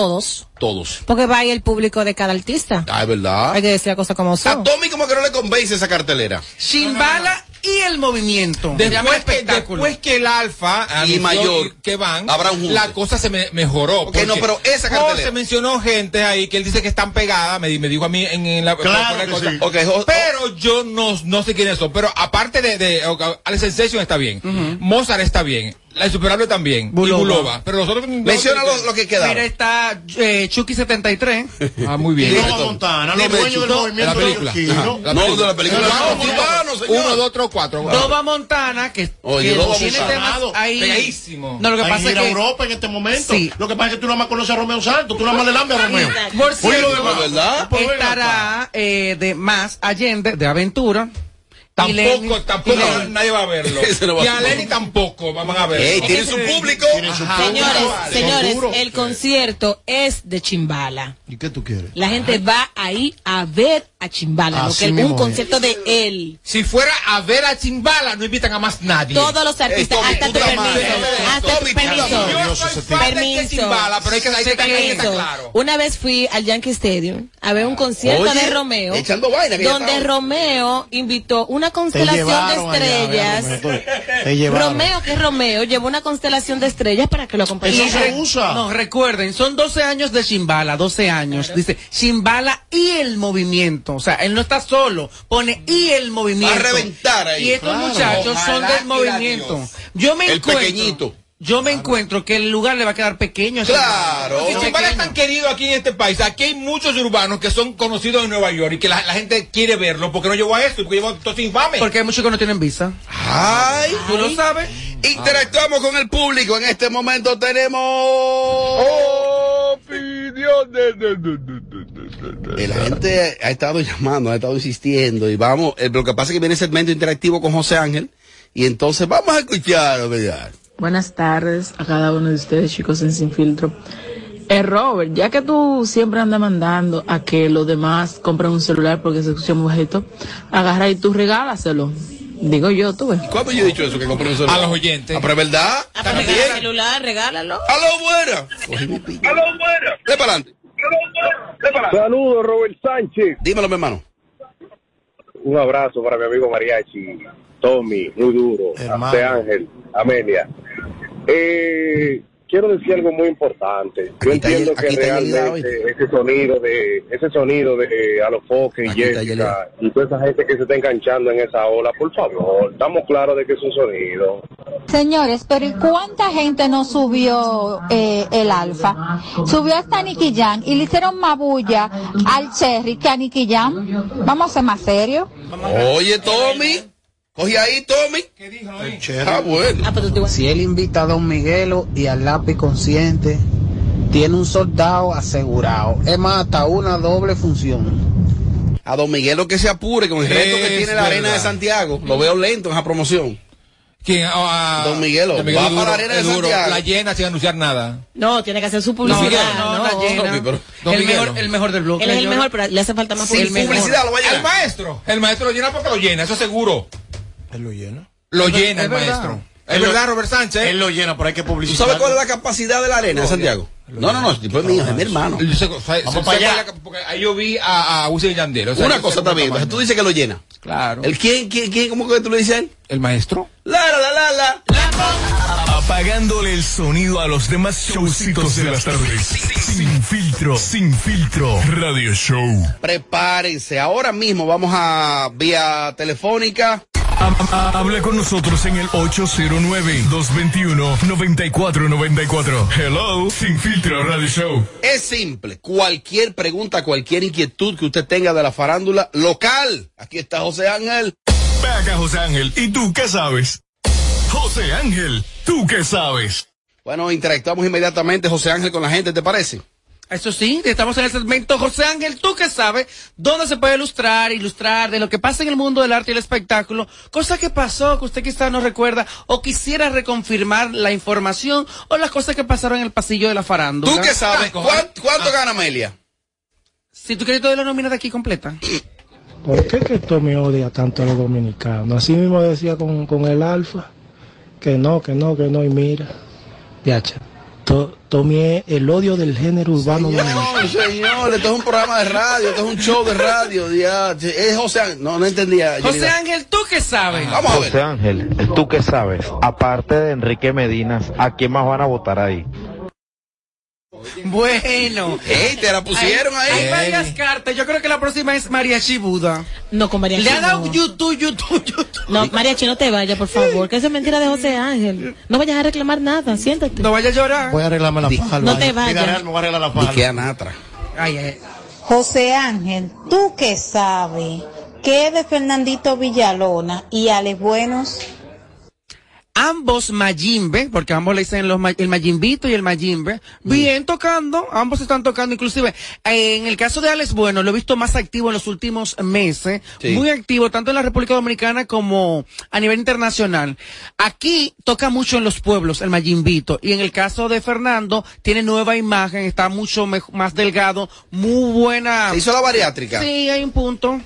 Todos. Todos. Porque va ahí el público de cada artista. Ah, es verdad. Hay que decir las cosas como A son. Tommy como que no le convence esa cartelera. Chimbala y el movimiento. Se Después que, espectáculo. después que el Alfa Y Mayor que van, habrá un junte. la cosa se me- mejoró. Ok, no, porque pero esa cartelera. José mencionó gente ahí que él dice que están pegadas, me, di- me dijo a mí en, en la Claro la cosa. sí. Ok, Jo- Pero yo no, no sé quiénes son. Pero aparte de, de ok, Alex Sensation está bien. Mozart está bien. La Insuperable también. Bulova. Y Bulova. Pero nosotros. Menciona lo, lo que Mira, quedaron. está eh, Chucky 73. Ah, muy bien. Roma Montana, los dueños del movimiento la película. No, de la película. Señor. Uno, dos, tres, cuatro. Dova Montana, que, Oye, que tiene Montana. temas ahí. Pegadísimo. No, lo que pasa es que. Europa en este momento. Sí. Lo que pasa es que tú nada más conoces a Romeo Santos, tú nada más le lambes a Romeo. Por cierto, estará eh, de más Allende, de Aventura. Tampoco, tampoco nadie va a verlo. Ese no va y a- Lenny tampoco van a verlo. Ey, tiene su público. Tiene su Ajá. Señores, Son señores, el concierto es de Chimbala. ¿Y qué tú quieres? La gente va ahí a ver a Chimbala, Así lo que un es. concierto de él. Si fuera a ver a Chimbala, no invitan a más nadie. Todos los artistas, Tommy, hasta tu permiso, madre. hasta tu permiso. Yo soy de Permiso. Chimbala, pero hay que, hay que claro. Una vez fui al Yankee Stadium a ver un concierto Oye, de Romeo, echando vaina donde. Romeo invitó una Te constelación de llevaron estrellas. Romeo, que es Romeo, llevó una constelación de estrellas para que lo acompañe. Eso se usa. No, recuerden, son 12 años de Chimbala, 12 años. Dice Chimbala y el movimiento. O sea, él no está solo, pone y el movimiento. Va a reventar ahí. Y estos Claro. muchachos son del movimiento. Yo me El encuentro. pequeñito. Yo me encuentro que el lugar le va a quedar pequeño. Claro. Y Chimbala es tan querido aquí en este país. Aquí hay muchos urbanos que son conocidos en Nueva York y que la, la gente quiere verlo porque no llevó a esto, porque llevó a estos infames. Porque hay muchos que no tienen visa. Ay, ¿Tú lo sabes? interactuamos con el público. En este momento tenemos. Eh, La gente ha estado llamando, ha estado insistiendo y vamos. eh, Lo que pasa es que viene el segmento interactivo con José Ángel y entonces vamos a escuchar. ¿verdad? Buenas tardes a cada uno de ustedes, chicos en Sin Filtro. Eh, Robert, ya que tú siempre andas mandando a que los demás compren un celular porque se escucha muy bajito, agarra y tú regálaselo. Digo yo, tú ves. ¿Cuándo yo he dicho eso? Que compré un celular. A los oyentes. Ah, pero es verdad. Ah, para regalar el celular, regálalo. ¡Aló, buena! Cogí mi pillo. ¡Aló, buena! De para adelante. Saludos, Robert Sánchez. Dímelo, mi hermano. Un abrazo para mi amigo Mariachi, Tommy, muy duro. José Ángel, Amelia. Eh, quiero decir algo muy importante. Yo Aquí entiendo que realmente ese sonido de ese sonido de Alofoque y Jessica y toda esa gente que se está enganchando en esa ola, por favor, estamos claros de que es un sonido. Señores, pero ¿y cuánta gente no subió eh, el alfa? Subió hasta Nicky Jam y le hicieron más bulla al Cherry que a Nicky Jam. Vamos a ser más serios. Oye, Tommy. Cogí ahí, Tommy. ¿Qué dijo Ah, bueno. Ah, Si él invita a Don Miguelo y al lápiz consciente, tiene un soldado asegurado. Es más, hasta una doble función. A Don Miguelo que se apure con el reto que Es tiene la arena de. Santiago. Lo veo lento en esa promoción. ¿Quién? Ah, Don Miguelo, Don va es para la arena de es duro. Santiago. La llena sin anunciar nada. No, tiene que hacer su publicidad. no, No, la llena. Tommy, pero- Don el, Miguelo. mejor, el mejor del bloque. Él es el mejor, pero le hace falta más Sin publicidad. publicidad lo va a El llenar. maestro. El maestro lo llena porque lo llena, eso seguro. Él lo llena. Lo Es llena el verdad. maestro. Es Él lo- verdad, Robert Sánchez. Él lo llena, pero hay que ¿Tú publicitar. sabes cuál es la capacidad de la arena de Santiago? No, no, no, tipo es mío, es mi hermano. Yo sé- sé- Vamos para allá. la- porque ahí yo vi a, a Yandel. o sea, Una cosa también, tú dices que lo llena. Claro. ¿El quién, quién, quién, cómo que tú le dices a él? ¿El maestro? La, la, la, la, la. Apagándole el sonido a los demás showcitos de las tardes. Sin filtro, sin filtro. Radio Show. Prepárense, ahora mismo vamos a vía telefónica. Ha- ha- Habla con nosotros en el 809-221-9494. Hello, Sin Filtro Radio Show. Es simple, cualquier pregunta, cualquier inquietud que usted tenga de la farándula local. Aquí está José Ángel. Ve acá, José Ángel. ¿Y tú qué sabes? José Ángel, ¿tú qué sabes? Bueno, interactuamos inmediatamente, José Ángel, con la gente, ¿te parece? Eso sí, estamos en el segmento José Ángel, tú que sabes dónde se puede ilustrar, ilustrar de lo que pasa en el mundo del arte y el espectáculo, cosa que pasó que usted quizás no recuerda o quisiera reconfirmar la información o las cosas que pasaron en el pasillo de la farándula. ¿Tú qué sabes? Ah, ¿Cuán- ¿Cuánto gana Amelia? Si tú quieres toda la nómina de aquí completa. ¿Por qué que Tommy odia tanto a los dominicanos? Así mismo decía con, con el Alfa, que no, que no, que no, y mira, yacha. To- es el odio del género urbano dominicano. No, señor, esto es un programa de radio, esto es un show de radio. ya, es José Ángel. No, no entendía. José Yelida. Ángel, tú que sabes. Vamos a ver. José Ángel, ¿tú qué sabes? Aparte de Enrique Medinas, ¿a quién más van a votar ahí? Bueno. Ey, te la pusieron ahí. Hay varias cartas. Yo creo que la próxima es Mariachi Buda. No, con Mariachi. Le ha dado no. YouTube, YouTube, YouTube. No, Mariachi, no te vayas, por favor, que eso es mentira de José Ángel. No vayas a reclamar nada, siéntate. No vaya a llorar. Voy a arreglarme la faja. al no te vayas. Me voy a arreglar la ¿Y faja. qué Anatra? Ay, ay. José Ángel, tú que sabes qué es de Fernandito Villalona y Alex Buenos. Ambos Mayimbe, porque ambos le dicen los, el Mayimbito y el Mayimbe, bien tocando, ambos están tocando, inclusive en el caso de Alex Bueno, lo he visto más activo en los últimos meses, Sí. muy activo tanto en la República Dominicana como a nivel internacional. Aquí toca mucho en los pueblos el Mayimbito y en el caso de Fernando tiene nueva imagen, está mucho más delgado, muy buena. ¿Se hizo la bariátrica? Sí, hay un punto.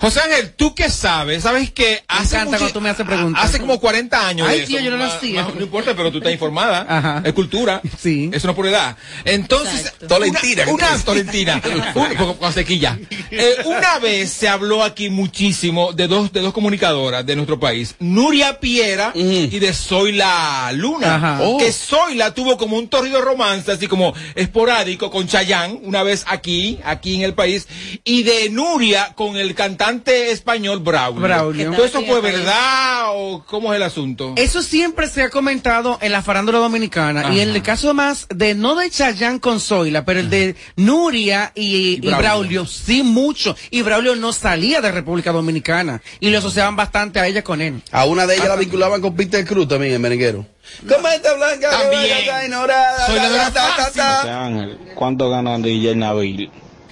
José Ángel, ¿tú qué sabes? ¿Sabes que hace encanta mucho- cuando tú me haces preguntas. Hace como 40 años. Ay, de tío, yo no lo hacía. No importa, pero tú estás informada. Ajá. Es cultura. Sí. Es por edad. Entonces, Tolentina, Una, ¿qué una tolentina. Un- con, con sequilla. Eh, una vez se habló aquí muchísimo de dos, de dos comunicadoras de nuestro país. Nuria Piera y de Zoila Luna. Ajá. Oh. Que Zoila tuvo como un torrido romance, así como esporádico con Chayanne, una vez aquí, aquí en el país. Y de Nuria con el cantante español Braulio. Braulio. ¿Todo eso fue verdad o cómo es el asunto? Eso siempre se ha comentado en la farándula dominicana. Ajá. Y en el caso más de, no de Chayanne con Zoila, pero el de Nuria y, y Braulio. Braulio. sí mucho. Y Braulio no salía de República Dominicana. Y lo asociaban bastante a ella con él. A una de ellas la vinculaban con Peter Cruz también, el merenguero. ¿Cómo está blanca? está ignorada? Soy la. Ángel, ¿cuánto gana DJ Nabil?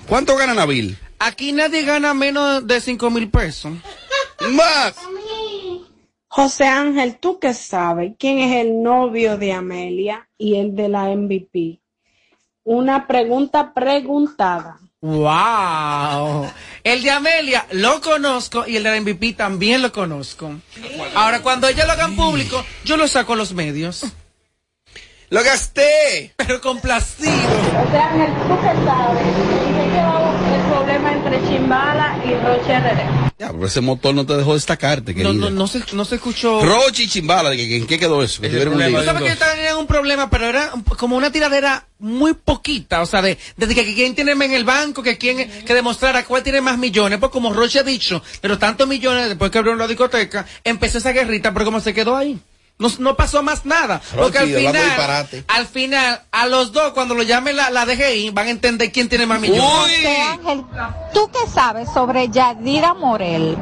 ¿Cuánto gana Nabil? Aquí nadie gana menos de cinco mil pesos. Más. José Ángel, ¿tú qué sabes quién es el novio de Amelia y el de la MVP? Una pregunta preguntada. Wow. El de Amelia lo conozco y el de la MVP también lo conozco. Ahora, cuando ella lo hagan público, yo lo saco a los medios. ¡Lo gasté! Pero complacido. Sea, Ángel, tú que sabes, ¿qué llevaba el problema entre Chimbala y Roche RD? Ya, pero ese motor no te dejó destacarte, querida. No, no, no se, no se escuchó. Rochi y Chimbala, ¿de que- ¿en qué quedó eso? Que tuvieron un lío. Tú sabes que yo era un problema, pero era como una tiradera muy poquita, o sea, de, desde que quién tiene más en el banco, que quién, que demostrara cuál tiene más millones, pues como Roche ha dicho, de los tantos millones después que abrieron la discoteca, empezó esa guerrita, pero como se quedó ahí. No, no pasó más nada. Porque al final, al final, a los dos, cuando lo llame la, la DGI, van a entender quién tiene más millones. José Ángel, ¿tú qué sabes sobre Yadira Morel?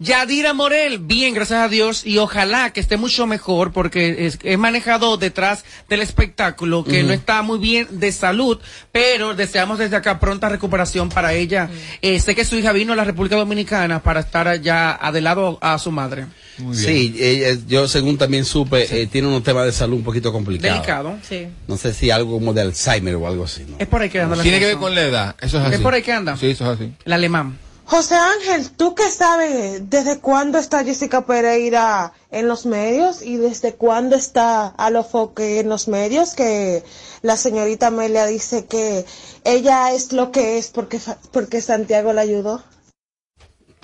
Yadira Morel, bien, gracias a Dios, y ojalá que esté mucho mejor porque es, es manejado detrás del espectáculo, que no está muy bien de salud, pero deseamos desde acá pronta recuperación para ella. Eh, sé que su hija vino a la República Dominicana para estar allá adelado a su madre. Sí, ella- yo según también supe, eh, tiene unos temas de salud un poquito complicados. Delicado. Sí. No sé si algo como de Alzheimer o algo así. ¿no? Es por ahí que anda la Tiene que ver con la edad. Eso es así. Es por ahí que anda. Sí, eso es así. El alemán. José Ángel, ¿tú qué sabes desde cuándo está Jessica Pereira en los medios y desde cuándo está a lo foque en los medios? Que la señorita Amelia dice que ella es lo que es porque, porque Santiago la ayudó.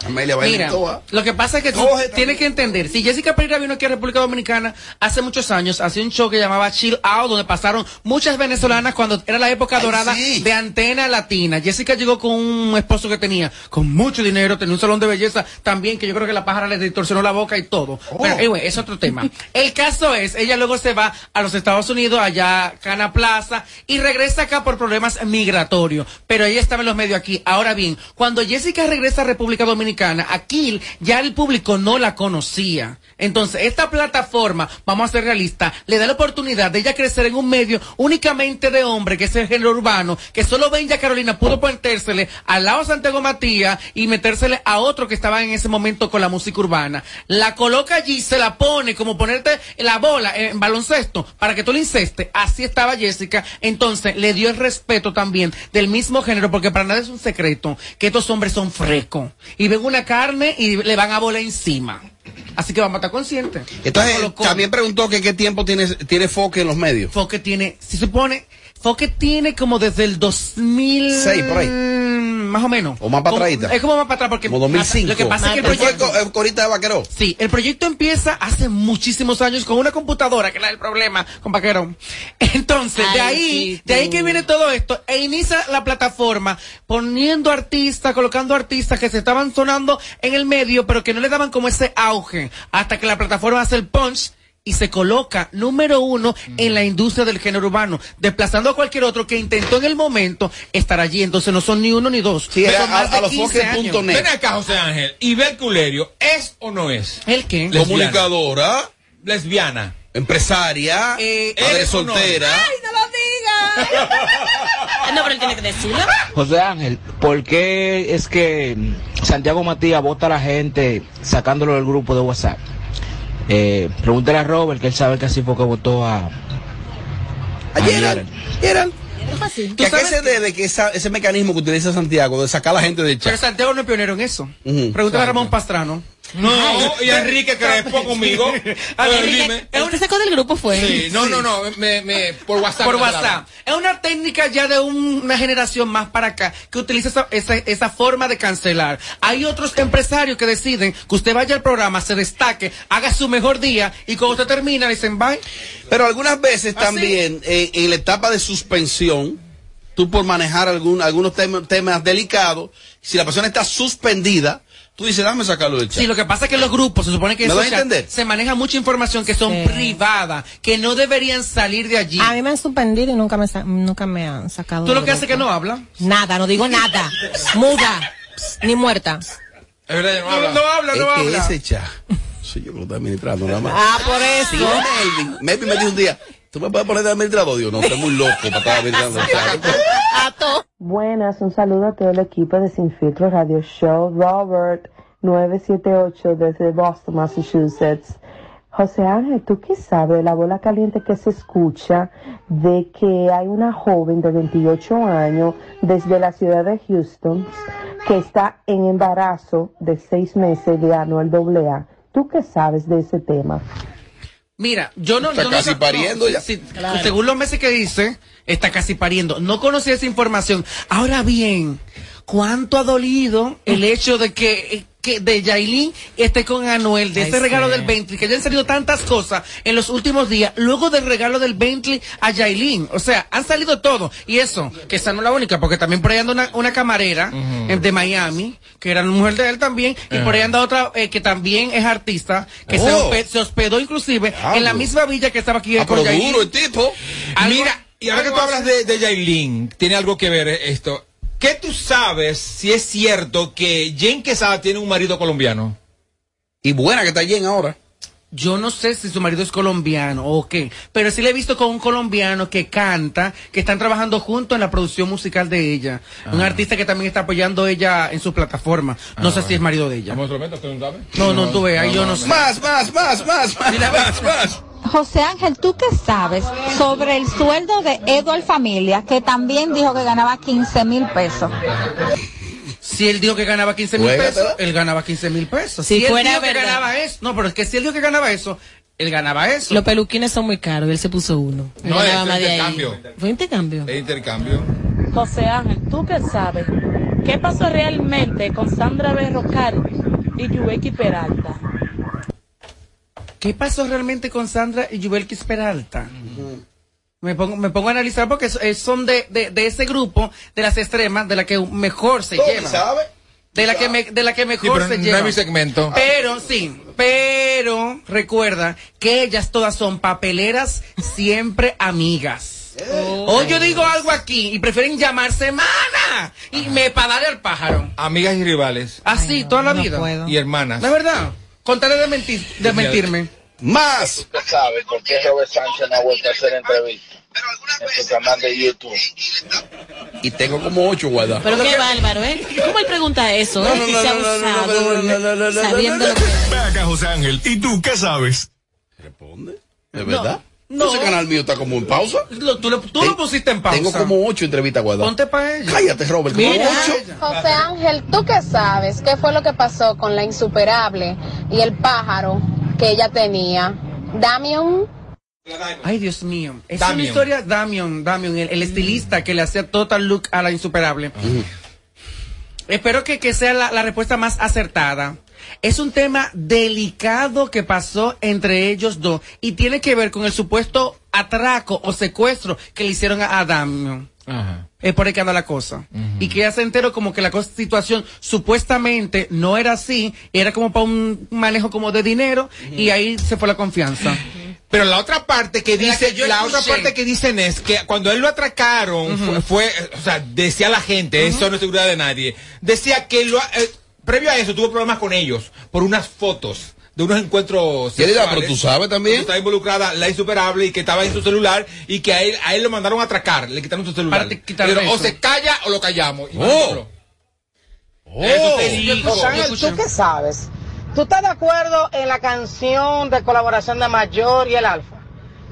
Amelia Mira, lo que pasa es que tú tienes que entender, si Jessica Pereira vino aquí a República Dominicana hace muchos años, hacía un show que llamaba Chill Out, donde pasaron muchas venezolanas cuando era la época dorada de antena latina. Jessica llegó con un esposo que tenía con mucho dinero, tenía un salón de belleza también, que yo creo que la pájara le distorsionó la boca y todo. Pero, anyway, es otro tema. El caso es, ella luego se va a los Estados Unidos, allá Cana Plaza, y regresa acá por problemas migratorios. Pero ella estaba en los medios aquí. Ahora bien, cuando Jessica regresa a República Dominicana, aquí ya el público no la conocía. Entonces, esta plataforma, vamos a ser realistas, le da la oportunidad de ella crecer en un medio únicamente de hombre, que es el género urbano, que solo Benja Carolina pudo metérsele al lado Santiago Matías y metérsele a otro que estaba en ese momento con la música urbana. La coloca allí, se la pone como ponerte la bola en baloncesto para que tú le incestes. Así estaba Jessica. Entonces, le dio el respeto también del mismo género, porque para nada es un secreto que estos hombres son frescos y ven una carne y le van a bola encima. Así que vamos a estar conscientes. Entonces, también preguntó que qué tiempo tiene, tiene Foque en los medios. Foque tiene, si se supone, Foque tiene como desde el 2000. Seis, por ahí. Más o menos. O más para atrás. Es como más para atrás porque. Como 2005. Lo que pasa es que el fue proyecto. co- eh, corista de vaquero. Sí, el proyecto empieza hace muchísimos años con una computadora, que es la del problema, con Vaquerón. Entonces, de ahí, sí, de ahí que viene todo esto, e inicia la plataforma poniendo artistas, colocando artistas que se estaban sonando en el medio, pero que no le daban como ese auge, hasta que la plataforma hace el punch y se coloca número uno en la industria del género urbano, desplazando a cualquier otro que intentó en el momento estar allí. Entonces no son ni uno ni dos. son más a- a de los 15 años. foques.net. Ven acá, José Ángel. ¿Ibel Culerio es o no es? ¿El qué? Comunicadora. Lesbiana. Empresaria. Eh, madre ¿eres o no? soltera. No, pero él tiene que decirlo. José Ángel, ¿por qué es que Santiago Matías vota a la gente sacándolo del grupo de WhatsApp? Eh, pregúntale a Robert, que él sabe que así fue que votó a... a Gerald. Eran. fácil. ¿Que ¿A qué se debe que esa- ese mecanismo que utiliza Santiago de sacar a la gente del Pero chat? Santiago no es pionero en eso. Ujú. Pregúntale a Ramón Pastrano. No, y Enrique Crespo conmigo. A Eh, Enrique- dime. El sacó del grupo fue. Sí, no, no, no, me, me, por WhatsApp. Por WhatsApp. Es una técnica ya de un- una generación más para acá que utiliza esa, esa, esa forma de cancelar. Hay otros empresarios que deciden que usted vaya al programa, se destaque, haga su mejor día y cuando usted termina le dicen bye. Pero algunas veces ¿Ah, también, eh, en la etapa de suspensión, tú por manejar algún, algunos tem- temas delicados, si la persona está suspendida, tú dices, dame sacarlo del chat. Sí, lo que pasa es que en los grupos se supone que se maneja mucha información que son privadas, que no deberían salir de allí. A mí me han suspendido y nunca me, sa- nunca me han sacado. Tú lo que haces es que no habla. Nada, no digo nada. Muda. Ni muerta. Es verdad, no No, habla. no habla, es no que habla. ese chat, soy yo que lo estoy administrando nada más. Ah, por eso. Sí, Melvin. Melvin me dijo un día, ¿tú me puedes poner de administrador? Digo, no, estoy muy loco para estar administrando. Buenas, un saludo a todo el equipo de Sin Filtro Radio Show. Robert 978 desde Boston, Massachusetts. José Ángel, ¿tú qué sabes de la bola caliente que se escucha de que hay una joven de 28 años desde la ciudad de Houston que está en embarazo de seis meses de Anuel AA? ¿Tú qué sabes de ese tema? Mira, yo no. Está yo casi sé- pariendo no, ya. sí, sí, Según los meses que dice, está casi pariendo. No conocía esa información. Ahora bien, ¿cuánto ha dolido el hecho de que, que de Yailin esté con Anuel, de Ay, ese regalo sí. del Bentley, que hayan salido tantas cosas en los últimos días, luego del regalo del Bentley a Yailin? O sea, han salido todo. Y eso, que esa no es la única, porque también por ahí anda una, una camarera eh, de Miami, que era mujer de él también, y por ahí anda otra eh, que también es artista, que se, Oh. hospe- se hospedó inclusive en la misma villa que estaba aquí Ah, con Yailin. duro el tipo. Mira, y ahora que tú hablas de, de Yailin, tiene algo que ver eh, esto. ¿Qué tú sabes si es cierto que Jen Quesada tiene un marido colombiano? Y buena que está Jen ahora. Yo no sé si su marido es colombiano o qué, pero sí le he visto con un colombiano que canta, que están trabajando juntos en la producción musical de ella. Un Ah. artista que también está apoyando ella en su plataforma. No sé si es marido de ella. ¿Vamos a otro ¿Tú no sabes? No, no, tú ves, ahí yo no sé. Más, más, más, más, más, más, más. José Ángel, ¿tú qué sabes sobre el sueldo de Eduard Familia, que también dijo que ganaba 15 mil pesos? Si él dijo que ganaba 15 mil pesos, él ganaba 15 mil pesos. Si Si, él fuera dijo que ganaba eso, no, pero es que si él dijo que ganaba eso, él ganaba eso. Los peluquines son muy caros, él se puso uno. Él No, es intercambio. Fue intercambio. Es intercambio. José Ángel, ¿tú qué sabes? ¿Qué pasó realmente con Sandra Berrocal y Yubeki Peralta? ¿Qué pasó realmente con Sandra y Yubelkis Peralta? Me pongo, me pongo a analizar porque so- eh, son de, de, de ese grupo de las extremas de la que mejor se lleva. sabe. De la que me- de la que Sí, mejor pero se no lleva. es mi segmento. Pero sí, pero recuerda que ellas todas son papeleras, siempre amigas. Hoy yo digo algo aquí y prefieren llamarse mana y me para darle al pájaro. Amigas y rivales. Así, toda la vida. Y hermanas. De verdad. Contaré de, mentir, de mentirme. Más. Usted sabe por qué Robert Sánchez no ha vuelto a hacer entrevista en su canal de YouTube. Y tengo como ocho guardados. Pero qué bárbaro, ¿eh? ¿Cómo él pregunta eso? No, eh? no, no, sabiendo lo que... Ven acá, José Ángel. ¿Y tú qué sabes? ¿Es verdad? No. Ese canal mío está como en pausa. Lo- tú lo, tú lo pusiste en pausa. Tengo como ocho entrevistas guardadas. Ponte para ella. Cállate, Robert. Como Mira. ocho. José Ángel, ¿tú qué sabes? ¿Qué fue lo que pasó con la insuperable y el pájaro que ella tenía? Damian. Ay, Dios mío. Es Damian. una historia, Damian, Damian, el, el estilista que le hacía total look a la insuperable. Espero que, que sea la, la respuesta más acertada. Es un tema delicado que pasó entre ellos dos y tiene que ver con el supuesto atraco o secuestro que le hicieron a, a Damian. Ajá. Es por ahí que anda la cosa. Y que ya se enteró como que la cosa- situación supuestamente no era así, era como para un manejo como de dinero y ahí se fue la confianza. Pero la otra parte que La dice, que la otra parte que dicen es que cuando él lo atracaron fue, fue, o sea, decía la gente, eso no es seguridad de nadie, decía que lo, eh, previo a eso tuvo problemas con ellos por unas fotos de unos encuentros sexuales. pero tú sabes también. Estaba involucrada la insuperable y que estaba en su celular y que a él, a él lo mandaron a atracar, le quitaron su celular. Pero o se calla o lo callamos. Y Oh. Oh. Eso te digo. José Ángel, ¿tú qué sabes? ¿Tú estás de acuerdo en la canción de colaboración de Mayor y el Alfa?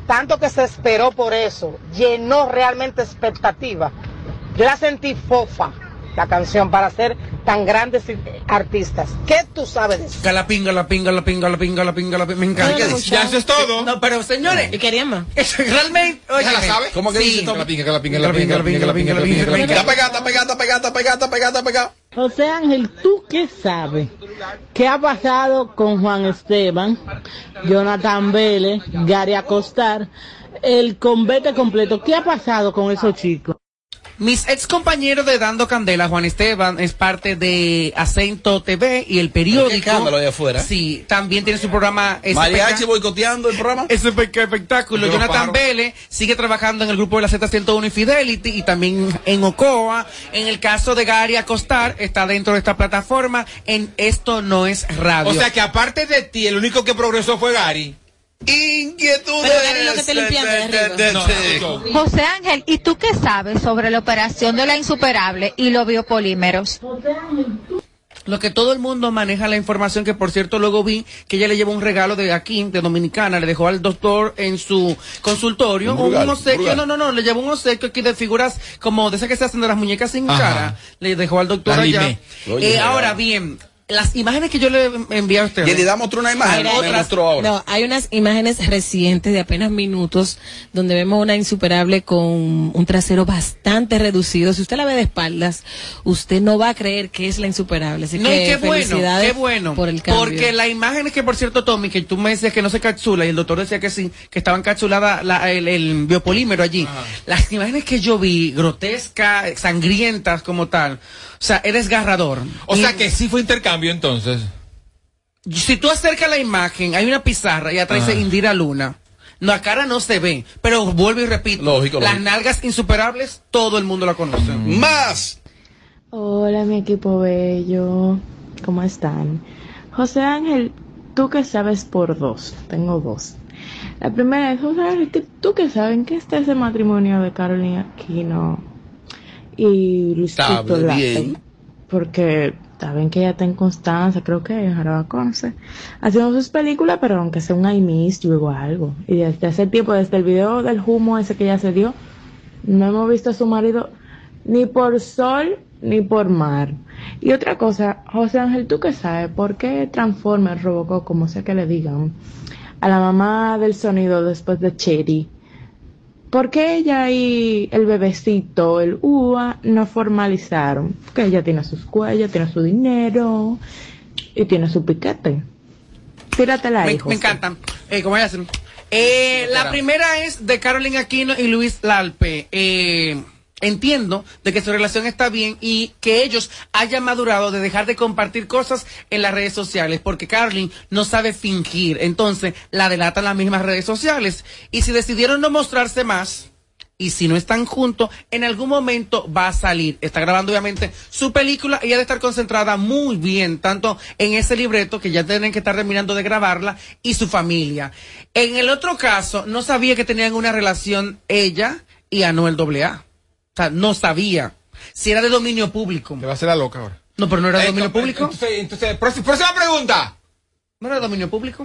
Tanto que se esperó por eso, llenó realmente expectativa. Yo la sentí fofa, la canción, para ser tan grandes artistas. ¿Qué tú sabes de eso? Que la pinga, la pinga, la pinga, la pinga, la pinga, la pinga. Me encanta. Bueno, Ya eso es todo. No, pero señores, ¿Y querían más? eso realmente. Oye, ¿Ya la sabe? ¿Cómo que Sí. dice Que la pinga, que la pinga, que la pinga, que la pinga, que la pinga, que la pinga, la pinga. Está pegada, está pegada, está pegada, está pegada, está pegada, está pegada. José Ángel, ¿tú qué sabes? ¿Qué ha pasado con Juan Esteban, Jonathan Vélez, Gary Acostar, el convete completo? ¿Qué ha pasado con esos chicos? Mis ex compañeros de Dando Candela, Juan Esteban, es parte de Acento TV y el periódico. Escándalo allá afuera. Sí, también tiene su programa Mariachi boicoteando el programa. Pequeño espectáculo. Yo Jonathan paro. Vélez sigue trabajando en el grupo de la Z101 Infidelity y también en Ocoa. En el caso de Gary Acostar, está dentro de esta plataforma en Esto No Es Radio. O sea que aparte de ti, el único que progresó fue Gary. Inquietudes. José Ángel, ¿y tú qué sabes sobre la operación de la insuperable y los biopolímeros? Lo que todo el mundo maneja la información, que por cierto luego vi que ella le llevó un regalo de aquí, de Dominicana, le dejó al doctor en su consultorio Un un, brugal, obsequio, brugal. no, no, no, le llevó un obsequio aquí de figuras como de esas que se hacen de las muñecas sin Ajá. cara, le dejó al doctor La allá. Oye, Eh, ahora bien, las imágenes que yo le envié a ustedes. Jenny, da mostró una imagen. Mira, me otras- mostró ahora. No, hay unas imágenes recientes de apenas minutos donde vemos una insuperable con un trasero bastante reducido. Si usted la ve de espaldas, usted no va a creer que es la insuperable. Así No, que y qué bueno, qué bueno. por el cambio. Porque la imagen es que, por cierto, Tommy, que tú me decías que no se capsula y el doctor decía que sí, que estaba encapsulada la- el, el biopolímero allí. Las imágenes que yo vi, grotescas, sangrientas como tal, sea, es desgarrador. O sea que sí fue intercambio entonces. si tú acercas la imagen, hay una pizarra y atrás dice. Indira Luna. No, la cara no se ve, pero vuelvo y repito. Lógico, las lógico. nalgas insuperables, todo el mundo la conoce. Más. Hola, mi equipo bello. ¿Cómo están? José Ángel, tú que sabes por dos. Tengo dos. La primera es, José Ángel, ¿qué- tú que sabes en qué está ese matrimonio de Carolina Aquino y Luisito bien. Porque saben que ella está en Constanza, creo que en Jarabaconce, haciendo sus películas, pero aunque sea un I Miss You o algo. Y desde hace tiempo, desde el video del humo ese que ella se dio, no hemos visto a su marido ni por sol ni por mar. Y otra cosa, José Ángel, ¿tú qué sabes por qué Transformer Robocop, como sea que le digan, a la mamá del sonido después de Cherry? ¿Por qué ella y el bebecito, el UA, no formalizaron? Porque ella tiene sus cuellos, tiene su dinero y tiene su piquete. Tíratela ahí, Me, me encantan. Eh, ¿Cómo hacen? Eh, la primera es de Carolina Aquino y Luis Lalpe. Eh, entiendo de que su relación está bien y que ellos hayan madurado de dejar de compartir cosas en las redes sociales, porque Carolyn no sabe fingir, entonces la delatan las mismas redes sociales. Y si decidieron no mostrarse más, y si no están juntos, en algún momento va a salir. Está grabando obviamente su película y ella debe estar concentrada muy bien, tanto en ese libreto que ya tienen que estar terminando de grabarla y su familia. En el otro caso, no sabía que tenían una relación ella y Anuel AA. O sea, no sabía. Si era de dominio público. Te va a hacer la loca ahora. No, pero no era de Eh, dominio público. Entonces, entonces próxima, próxima pregunta. ¿No era de dominio público?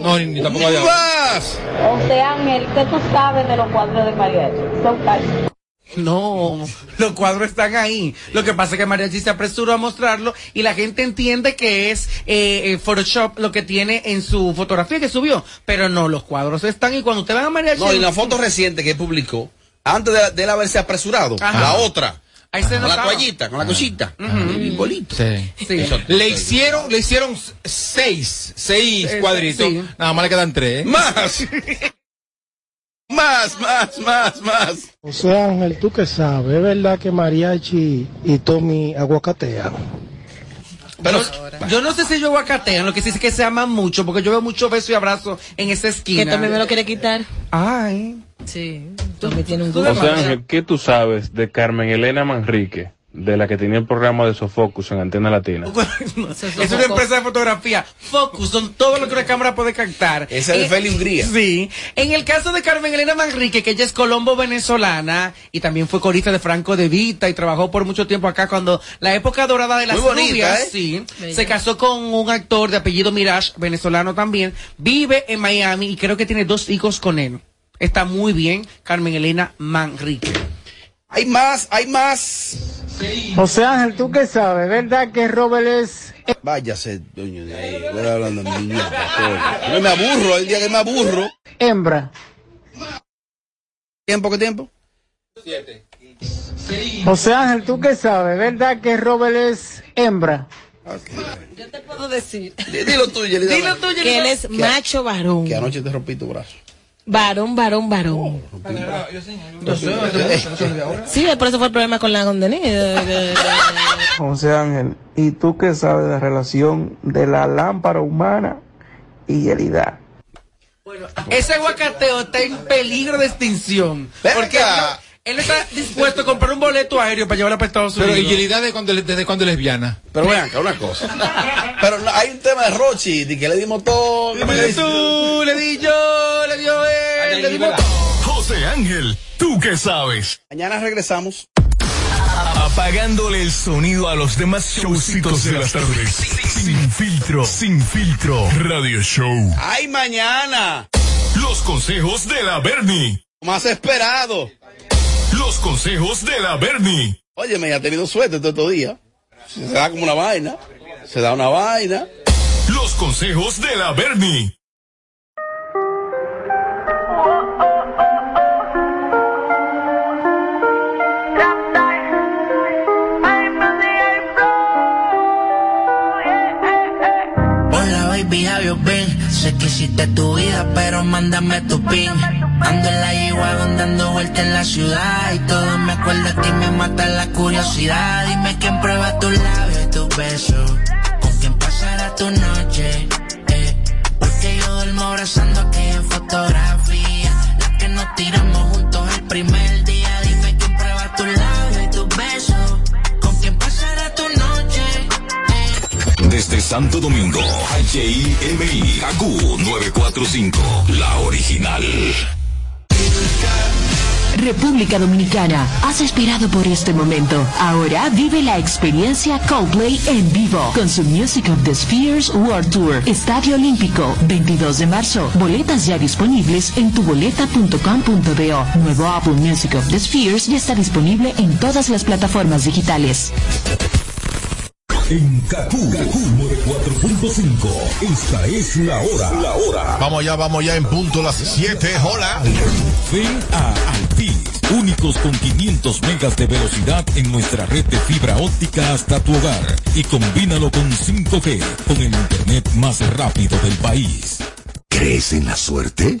No, ni, ni tampoco había. Más. José Ángel, ¿qué tú sabes de los cuadros de mariachi? Son caros. No, los cuadros están ahí. Lo que pasa es que Mariachi se apresuró a mostrarlo y la gente entiende que es eh, eh, Photoshop lo que tiene en su fotografía que subió. Pero no, los cuadros están y cuando usted va a Mariachi... No, y la foto reciente que publicó, antes de, de él haberse apresurado, Ajá. la otra, Ahí se con la toallita, con la cosita, bolito. Sí. Sí. Eso- Le hicieron, le hicieron seis, seis Eh, cuadritos. sí. Nada más le quedan tres. ¿eh? Más. más, más, más, más. José Ángel, ¿tú qué sabes? ¿Es verdad que Mariachi y Tommy aguacatean? Pero, Yo no sé si yo aguacatean, lo que sí es que se aman mucho, porque yo veo mucho beso y abrazo en esa esquina. Que también me lo quiere quitar. Ay. Sí, Tommy tiene un gusto. le José Ángel, ¿qué tú sabes de Carmen Elena Manrique, de la que tenía el programa de Sofocus en Antena Latina? Es una empresa de fotografía. Focus, son todo lo que una cámara puede captar. Esa es de Eh, Feli Hungría. Sí. En el caso de Carmen Elena Manrique, que ella es colombo venezolana y también fue corista de Franco de Vita y trabajó por mucho tiempo acá cuando la época dorada de las Muy bonita, rubias, ¿eh? sí, Bella. se casó con un actor de apellido Mirage, venezolano también, vive en Miami y creo que tiene dos hijos con él. Está muy bien, Carmen Elena Manrique. hay más, hay más. José Ángel, ¿tú qué sabes? ¿Verdad que Robert es Váyase, doño de ahí. Voy hablando de mi. Yo me aburro, el día que me aburro. hembra? ¿Tiempo qué tiempo? José Ángel, ¿tú qué sabes? ¿Verdad que Robert es hembra? Yo te puedo decir Dilo tú, Yelida. Dilo tú, que él es macho varón. Que anoche te rompí tu brazo. Varón, varón, varón. Sí, por eso fue el problema con la condenida. José Ángel, ¿y tú qué sabes de la relación de la lámpara humana y Yelida? Ese aguacateo está en peligro de extinción. Porque acá. Él está dispuesto a comprar un boleto aéreo para llevarlo para Estados Pero Unidos. ¿y Yelida de cuando, desde cuando es lesbiana? Pero vean acá, una cosa. Pero no, hay un tema de Rochi, de que le dimos todo. Le di tú, le di yo, le dio él, le dimos todo. José Ángel, ¿tú qué sabes? Mañana regresamos. apagándole el sonido a los demás showcitos de las tardes. Sin filtro, sin filtro, radio show. ¡Ay, mañana! Los consejos de la Bernie. Más esperado. Los consejos de la Bernie. Oye, me ha tenido suerte todo estos días. Se da como una vaina. Se da una vaina. Los consejos de la Bernie. Hola baby, how you been? Sé que hiciste tu vida, pero mándame tu pin. Ando en la G-Wagon dando vueltas en la ciudad y todo me acuerda de ti, me mata la curiosidad. Dime quién prueba tus labios y tus besos, con quién pasará tu noche. eh. Porque yo duermo abrazando aquella fotografía, la que nos tiramos juntos el primer día. Dime quién prueba tus labios Desde Santo Domingo, HIMI AQ 945, la original. República Dominicana, has esperado por este momento. Ahora vive la experiencia Coldplay en vivo con su Music of the Spheres World Tour. Estadio Olímpico, 22 de marzo. Boletas ya disponibles en tuboleta.com.do. Nuevo álbum Music of the Spheres ya está disponible en todas las plataformas digitales. En Kaku, 94.5, esta es la hora. La hora. Vamos ya, vamos ya en punto las 7. Hola. Ven a Altis, únicos con 500 megas de velocidad en nuestra red de fibra óptica hasta tu hogar y combínalo con 5G, con el internet más rápido del país. ¿Crees en la suerte?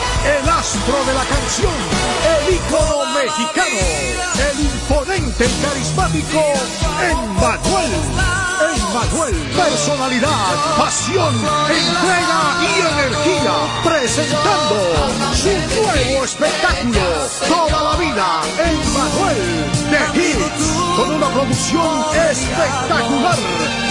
el astro de la canción, el ícono mexicano, el imponente carismático Emmanuel. Emmanuel, personalidad, pasión, entrega y energía, presentando su nuevo espectáculo, Toda la vida, Emmanuel, de Hits, con una producción espectacular.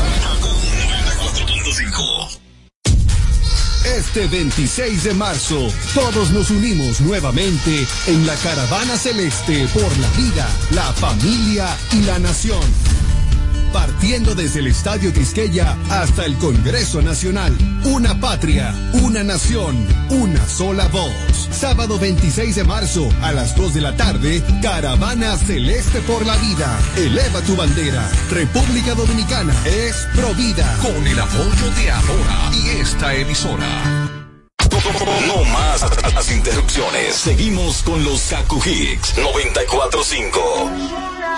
Este 26 de marzo, todos nos unimos nuevamente en la Caravana Celeste por la vida, la familia y la nación. Partiendo desde el Estadio Quisqueya hasta el Congreso Nacional. Una patria, una nación, una sola voz. Sábado 26 de marzo a las 2 de la tarde, Caravana Celeste por la Vida. Eleva tu bandera. República Dominicana es Provida. Con el apoyo de Ahora y esta emisora. No más las interrupciones. Seguimos con los Kaku Hicks 945.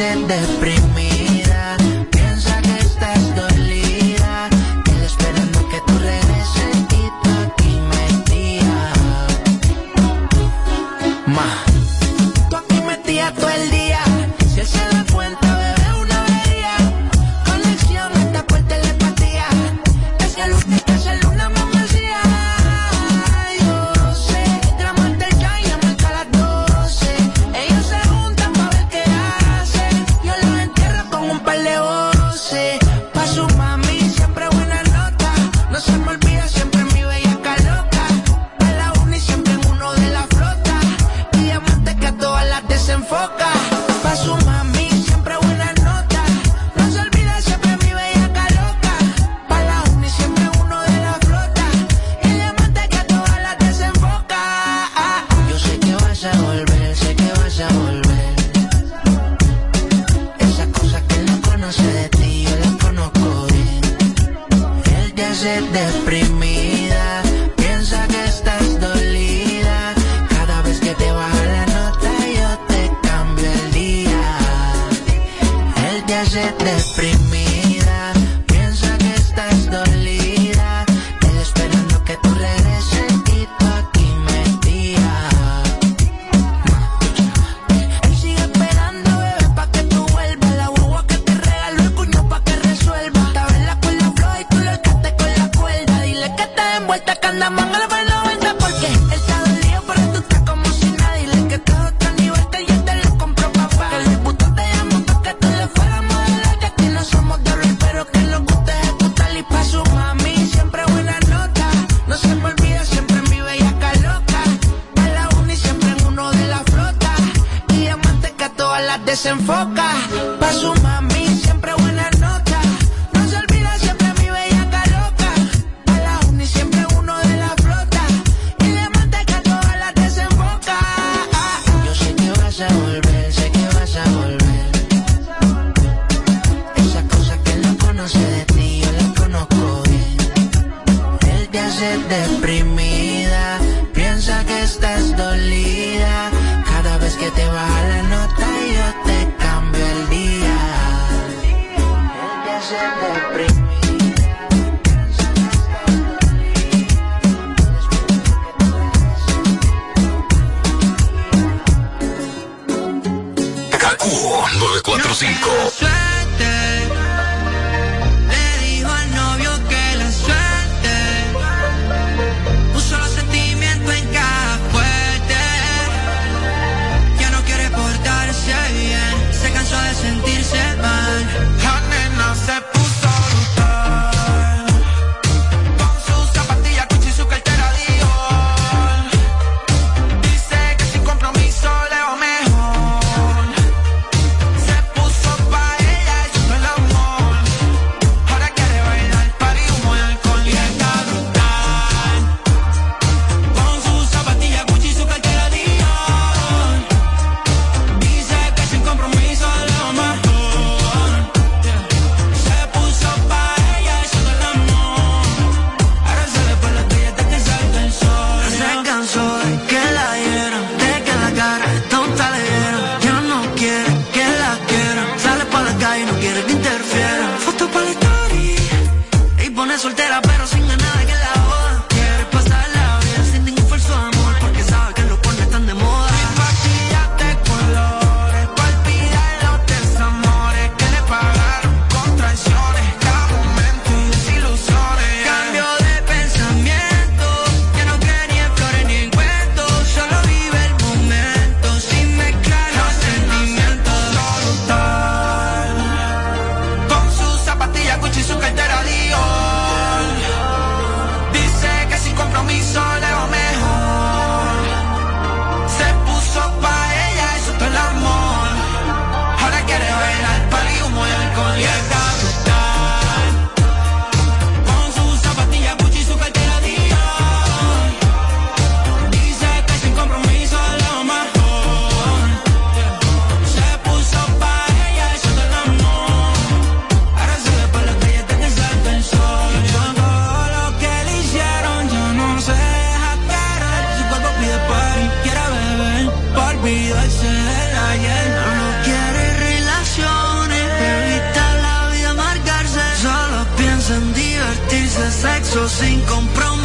Él te Hace deprimida, sin comprometerse.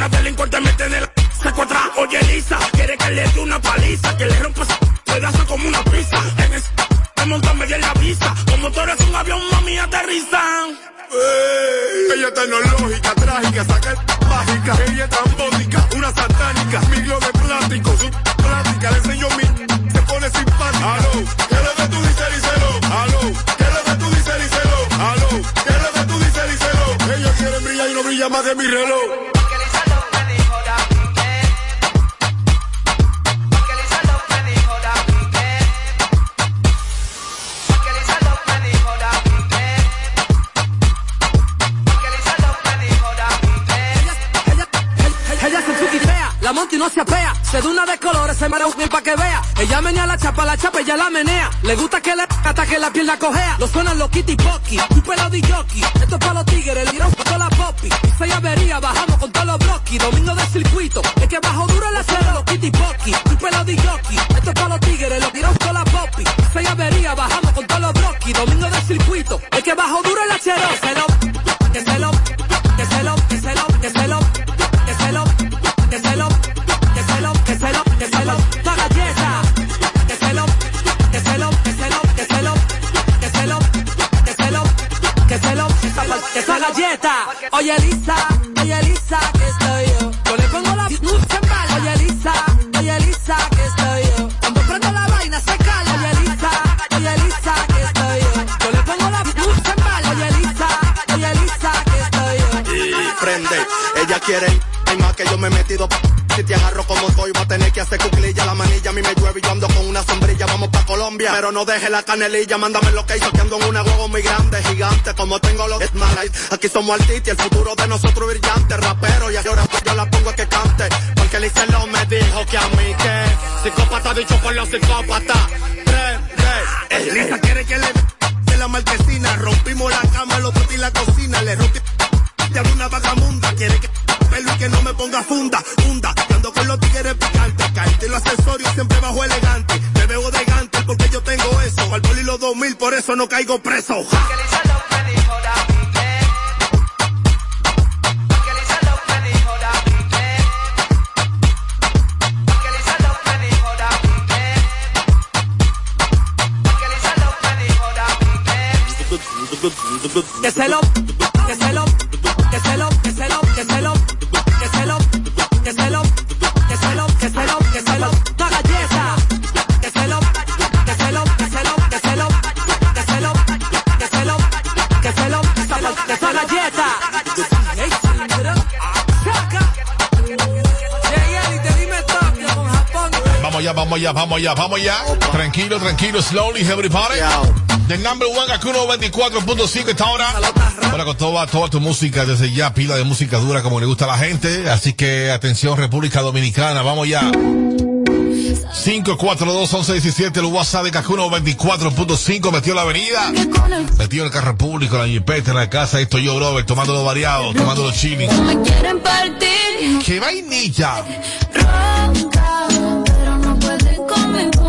Una delincuente me tiene la secuestra. Oye Lisa, quiere que le dé una paliza, que le rompa ese pedazo como una pizza. En ese me monta media en la vista, como tú eres un avión, mami, aterrizan. Ella es tecnológica, trágica, saca el mágica. Ella es trambótica, una satánica. Menea la chapa, chapa, ella la menea. Le gusta que le hasta que la pierna cojea. Lo suenan los kitty pocky, un pelado y jockey. Esto es pa' los tigres, le pa' Colombia, pero no deje la canelilla. Mándame lo que hizo, que ando en una huevo muy grande, gigante. Como tengo los Smile Aquí somos artistas, el futuro de nosotros brillante. Rapero, y ahora yo la pongo a que cante. Porque el lo me dijo que a mí que psicópata dicho por los psicópatas. Tres, Lisa quiere que le de la marquesina. Rompimos la cama, los y la cocina. Le rompí ya una vagabunda. Quiere que pelo y que no me ponga funda. Funda, ando con los tigres picantes. Caerte los accesorios siempre bajo elegante. Me veo de gante porque yo tengo eso. Al poli los 2000, por eso no caigo preso. Ja. que se lo, Vamos ya, vamos ya, vamos ya. Tranquilo, tranquilo, slowly, everybody. The number one Akuno 24.5 está ahora. Bueno, con toda, toda tu música, desde ya pila de música dura como le gusta a la gente. Así que atención, República Dominicana, vamos ya. 542-1117, el WhatsApp de Cacuno 24.5, metió en la avenida. Metió en el carro público, la jipeta, en la casa. Esto yo, Robert, tomando lo variado, tomando los chili. Me quieren partir. ¡Qué vainilla! going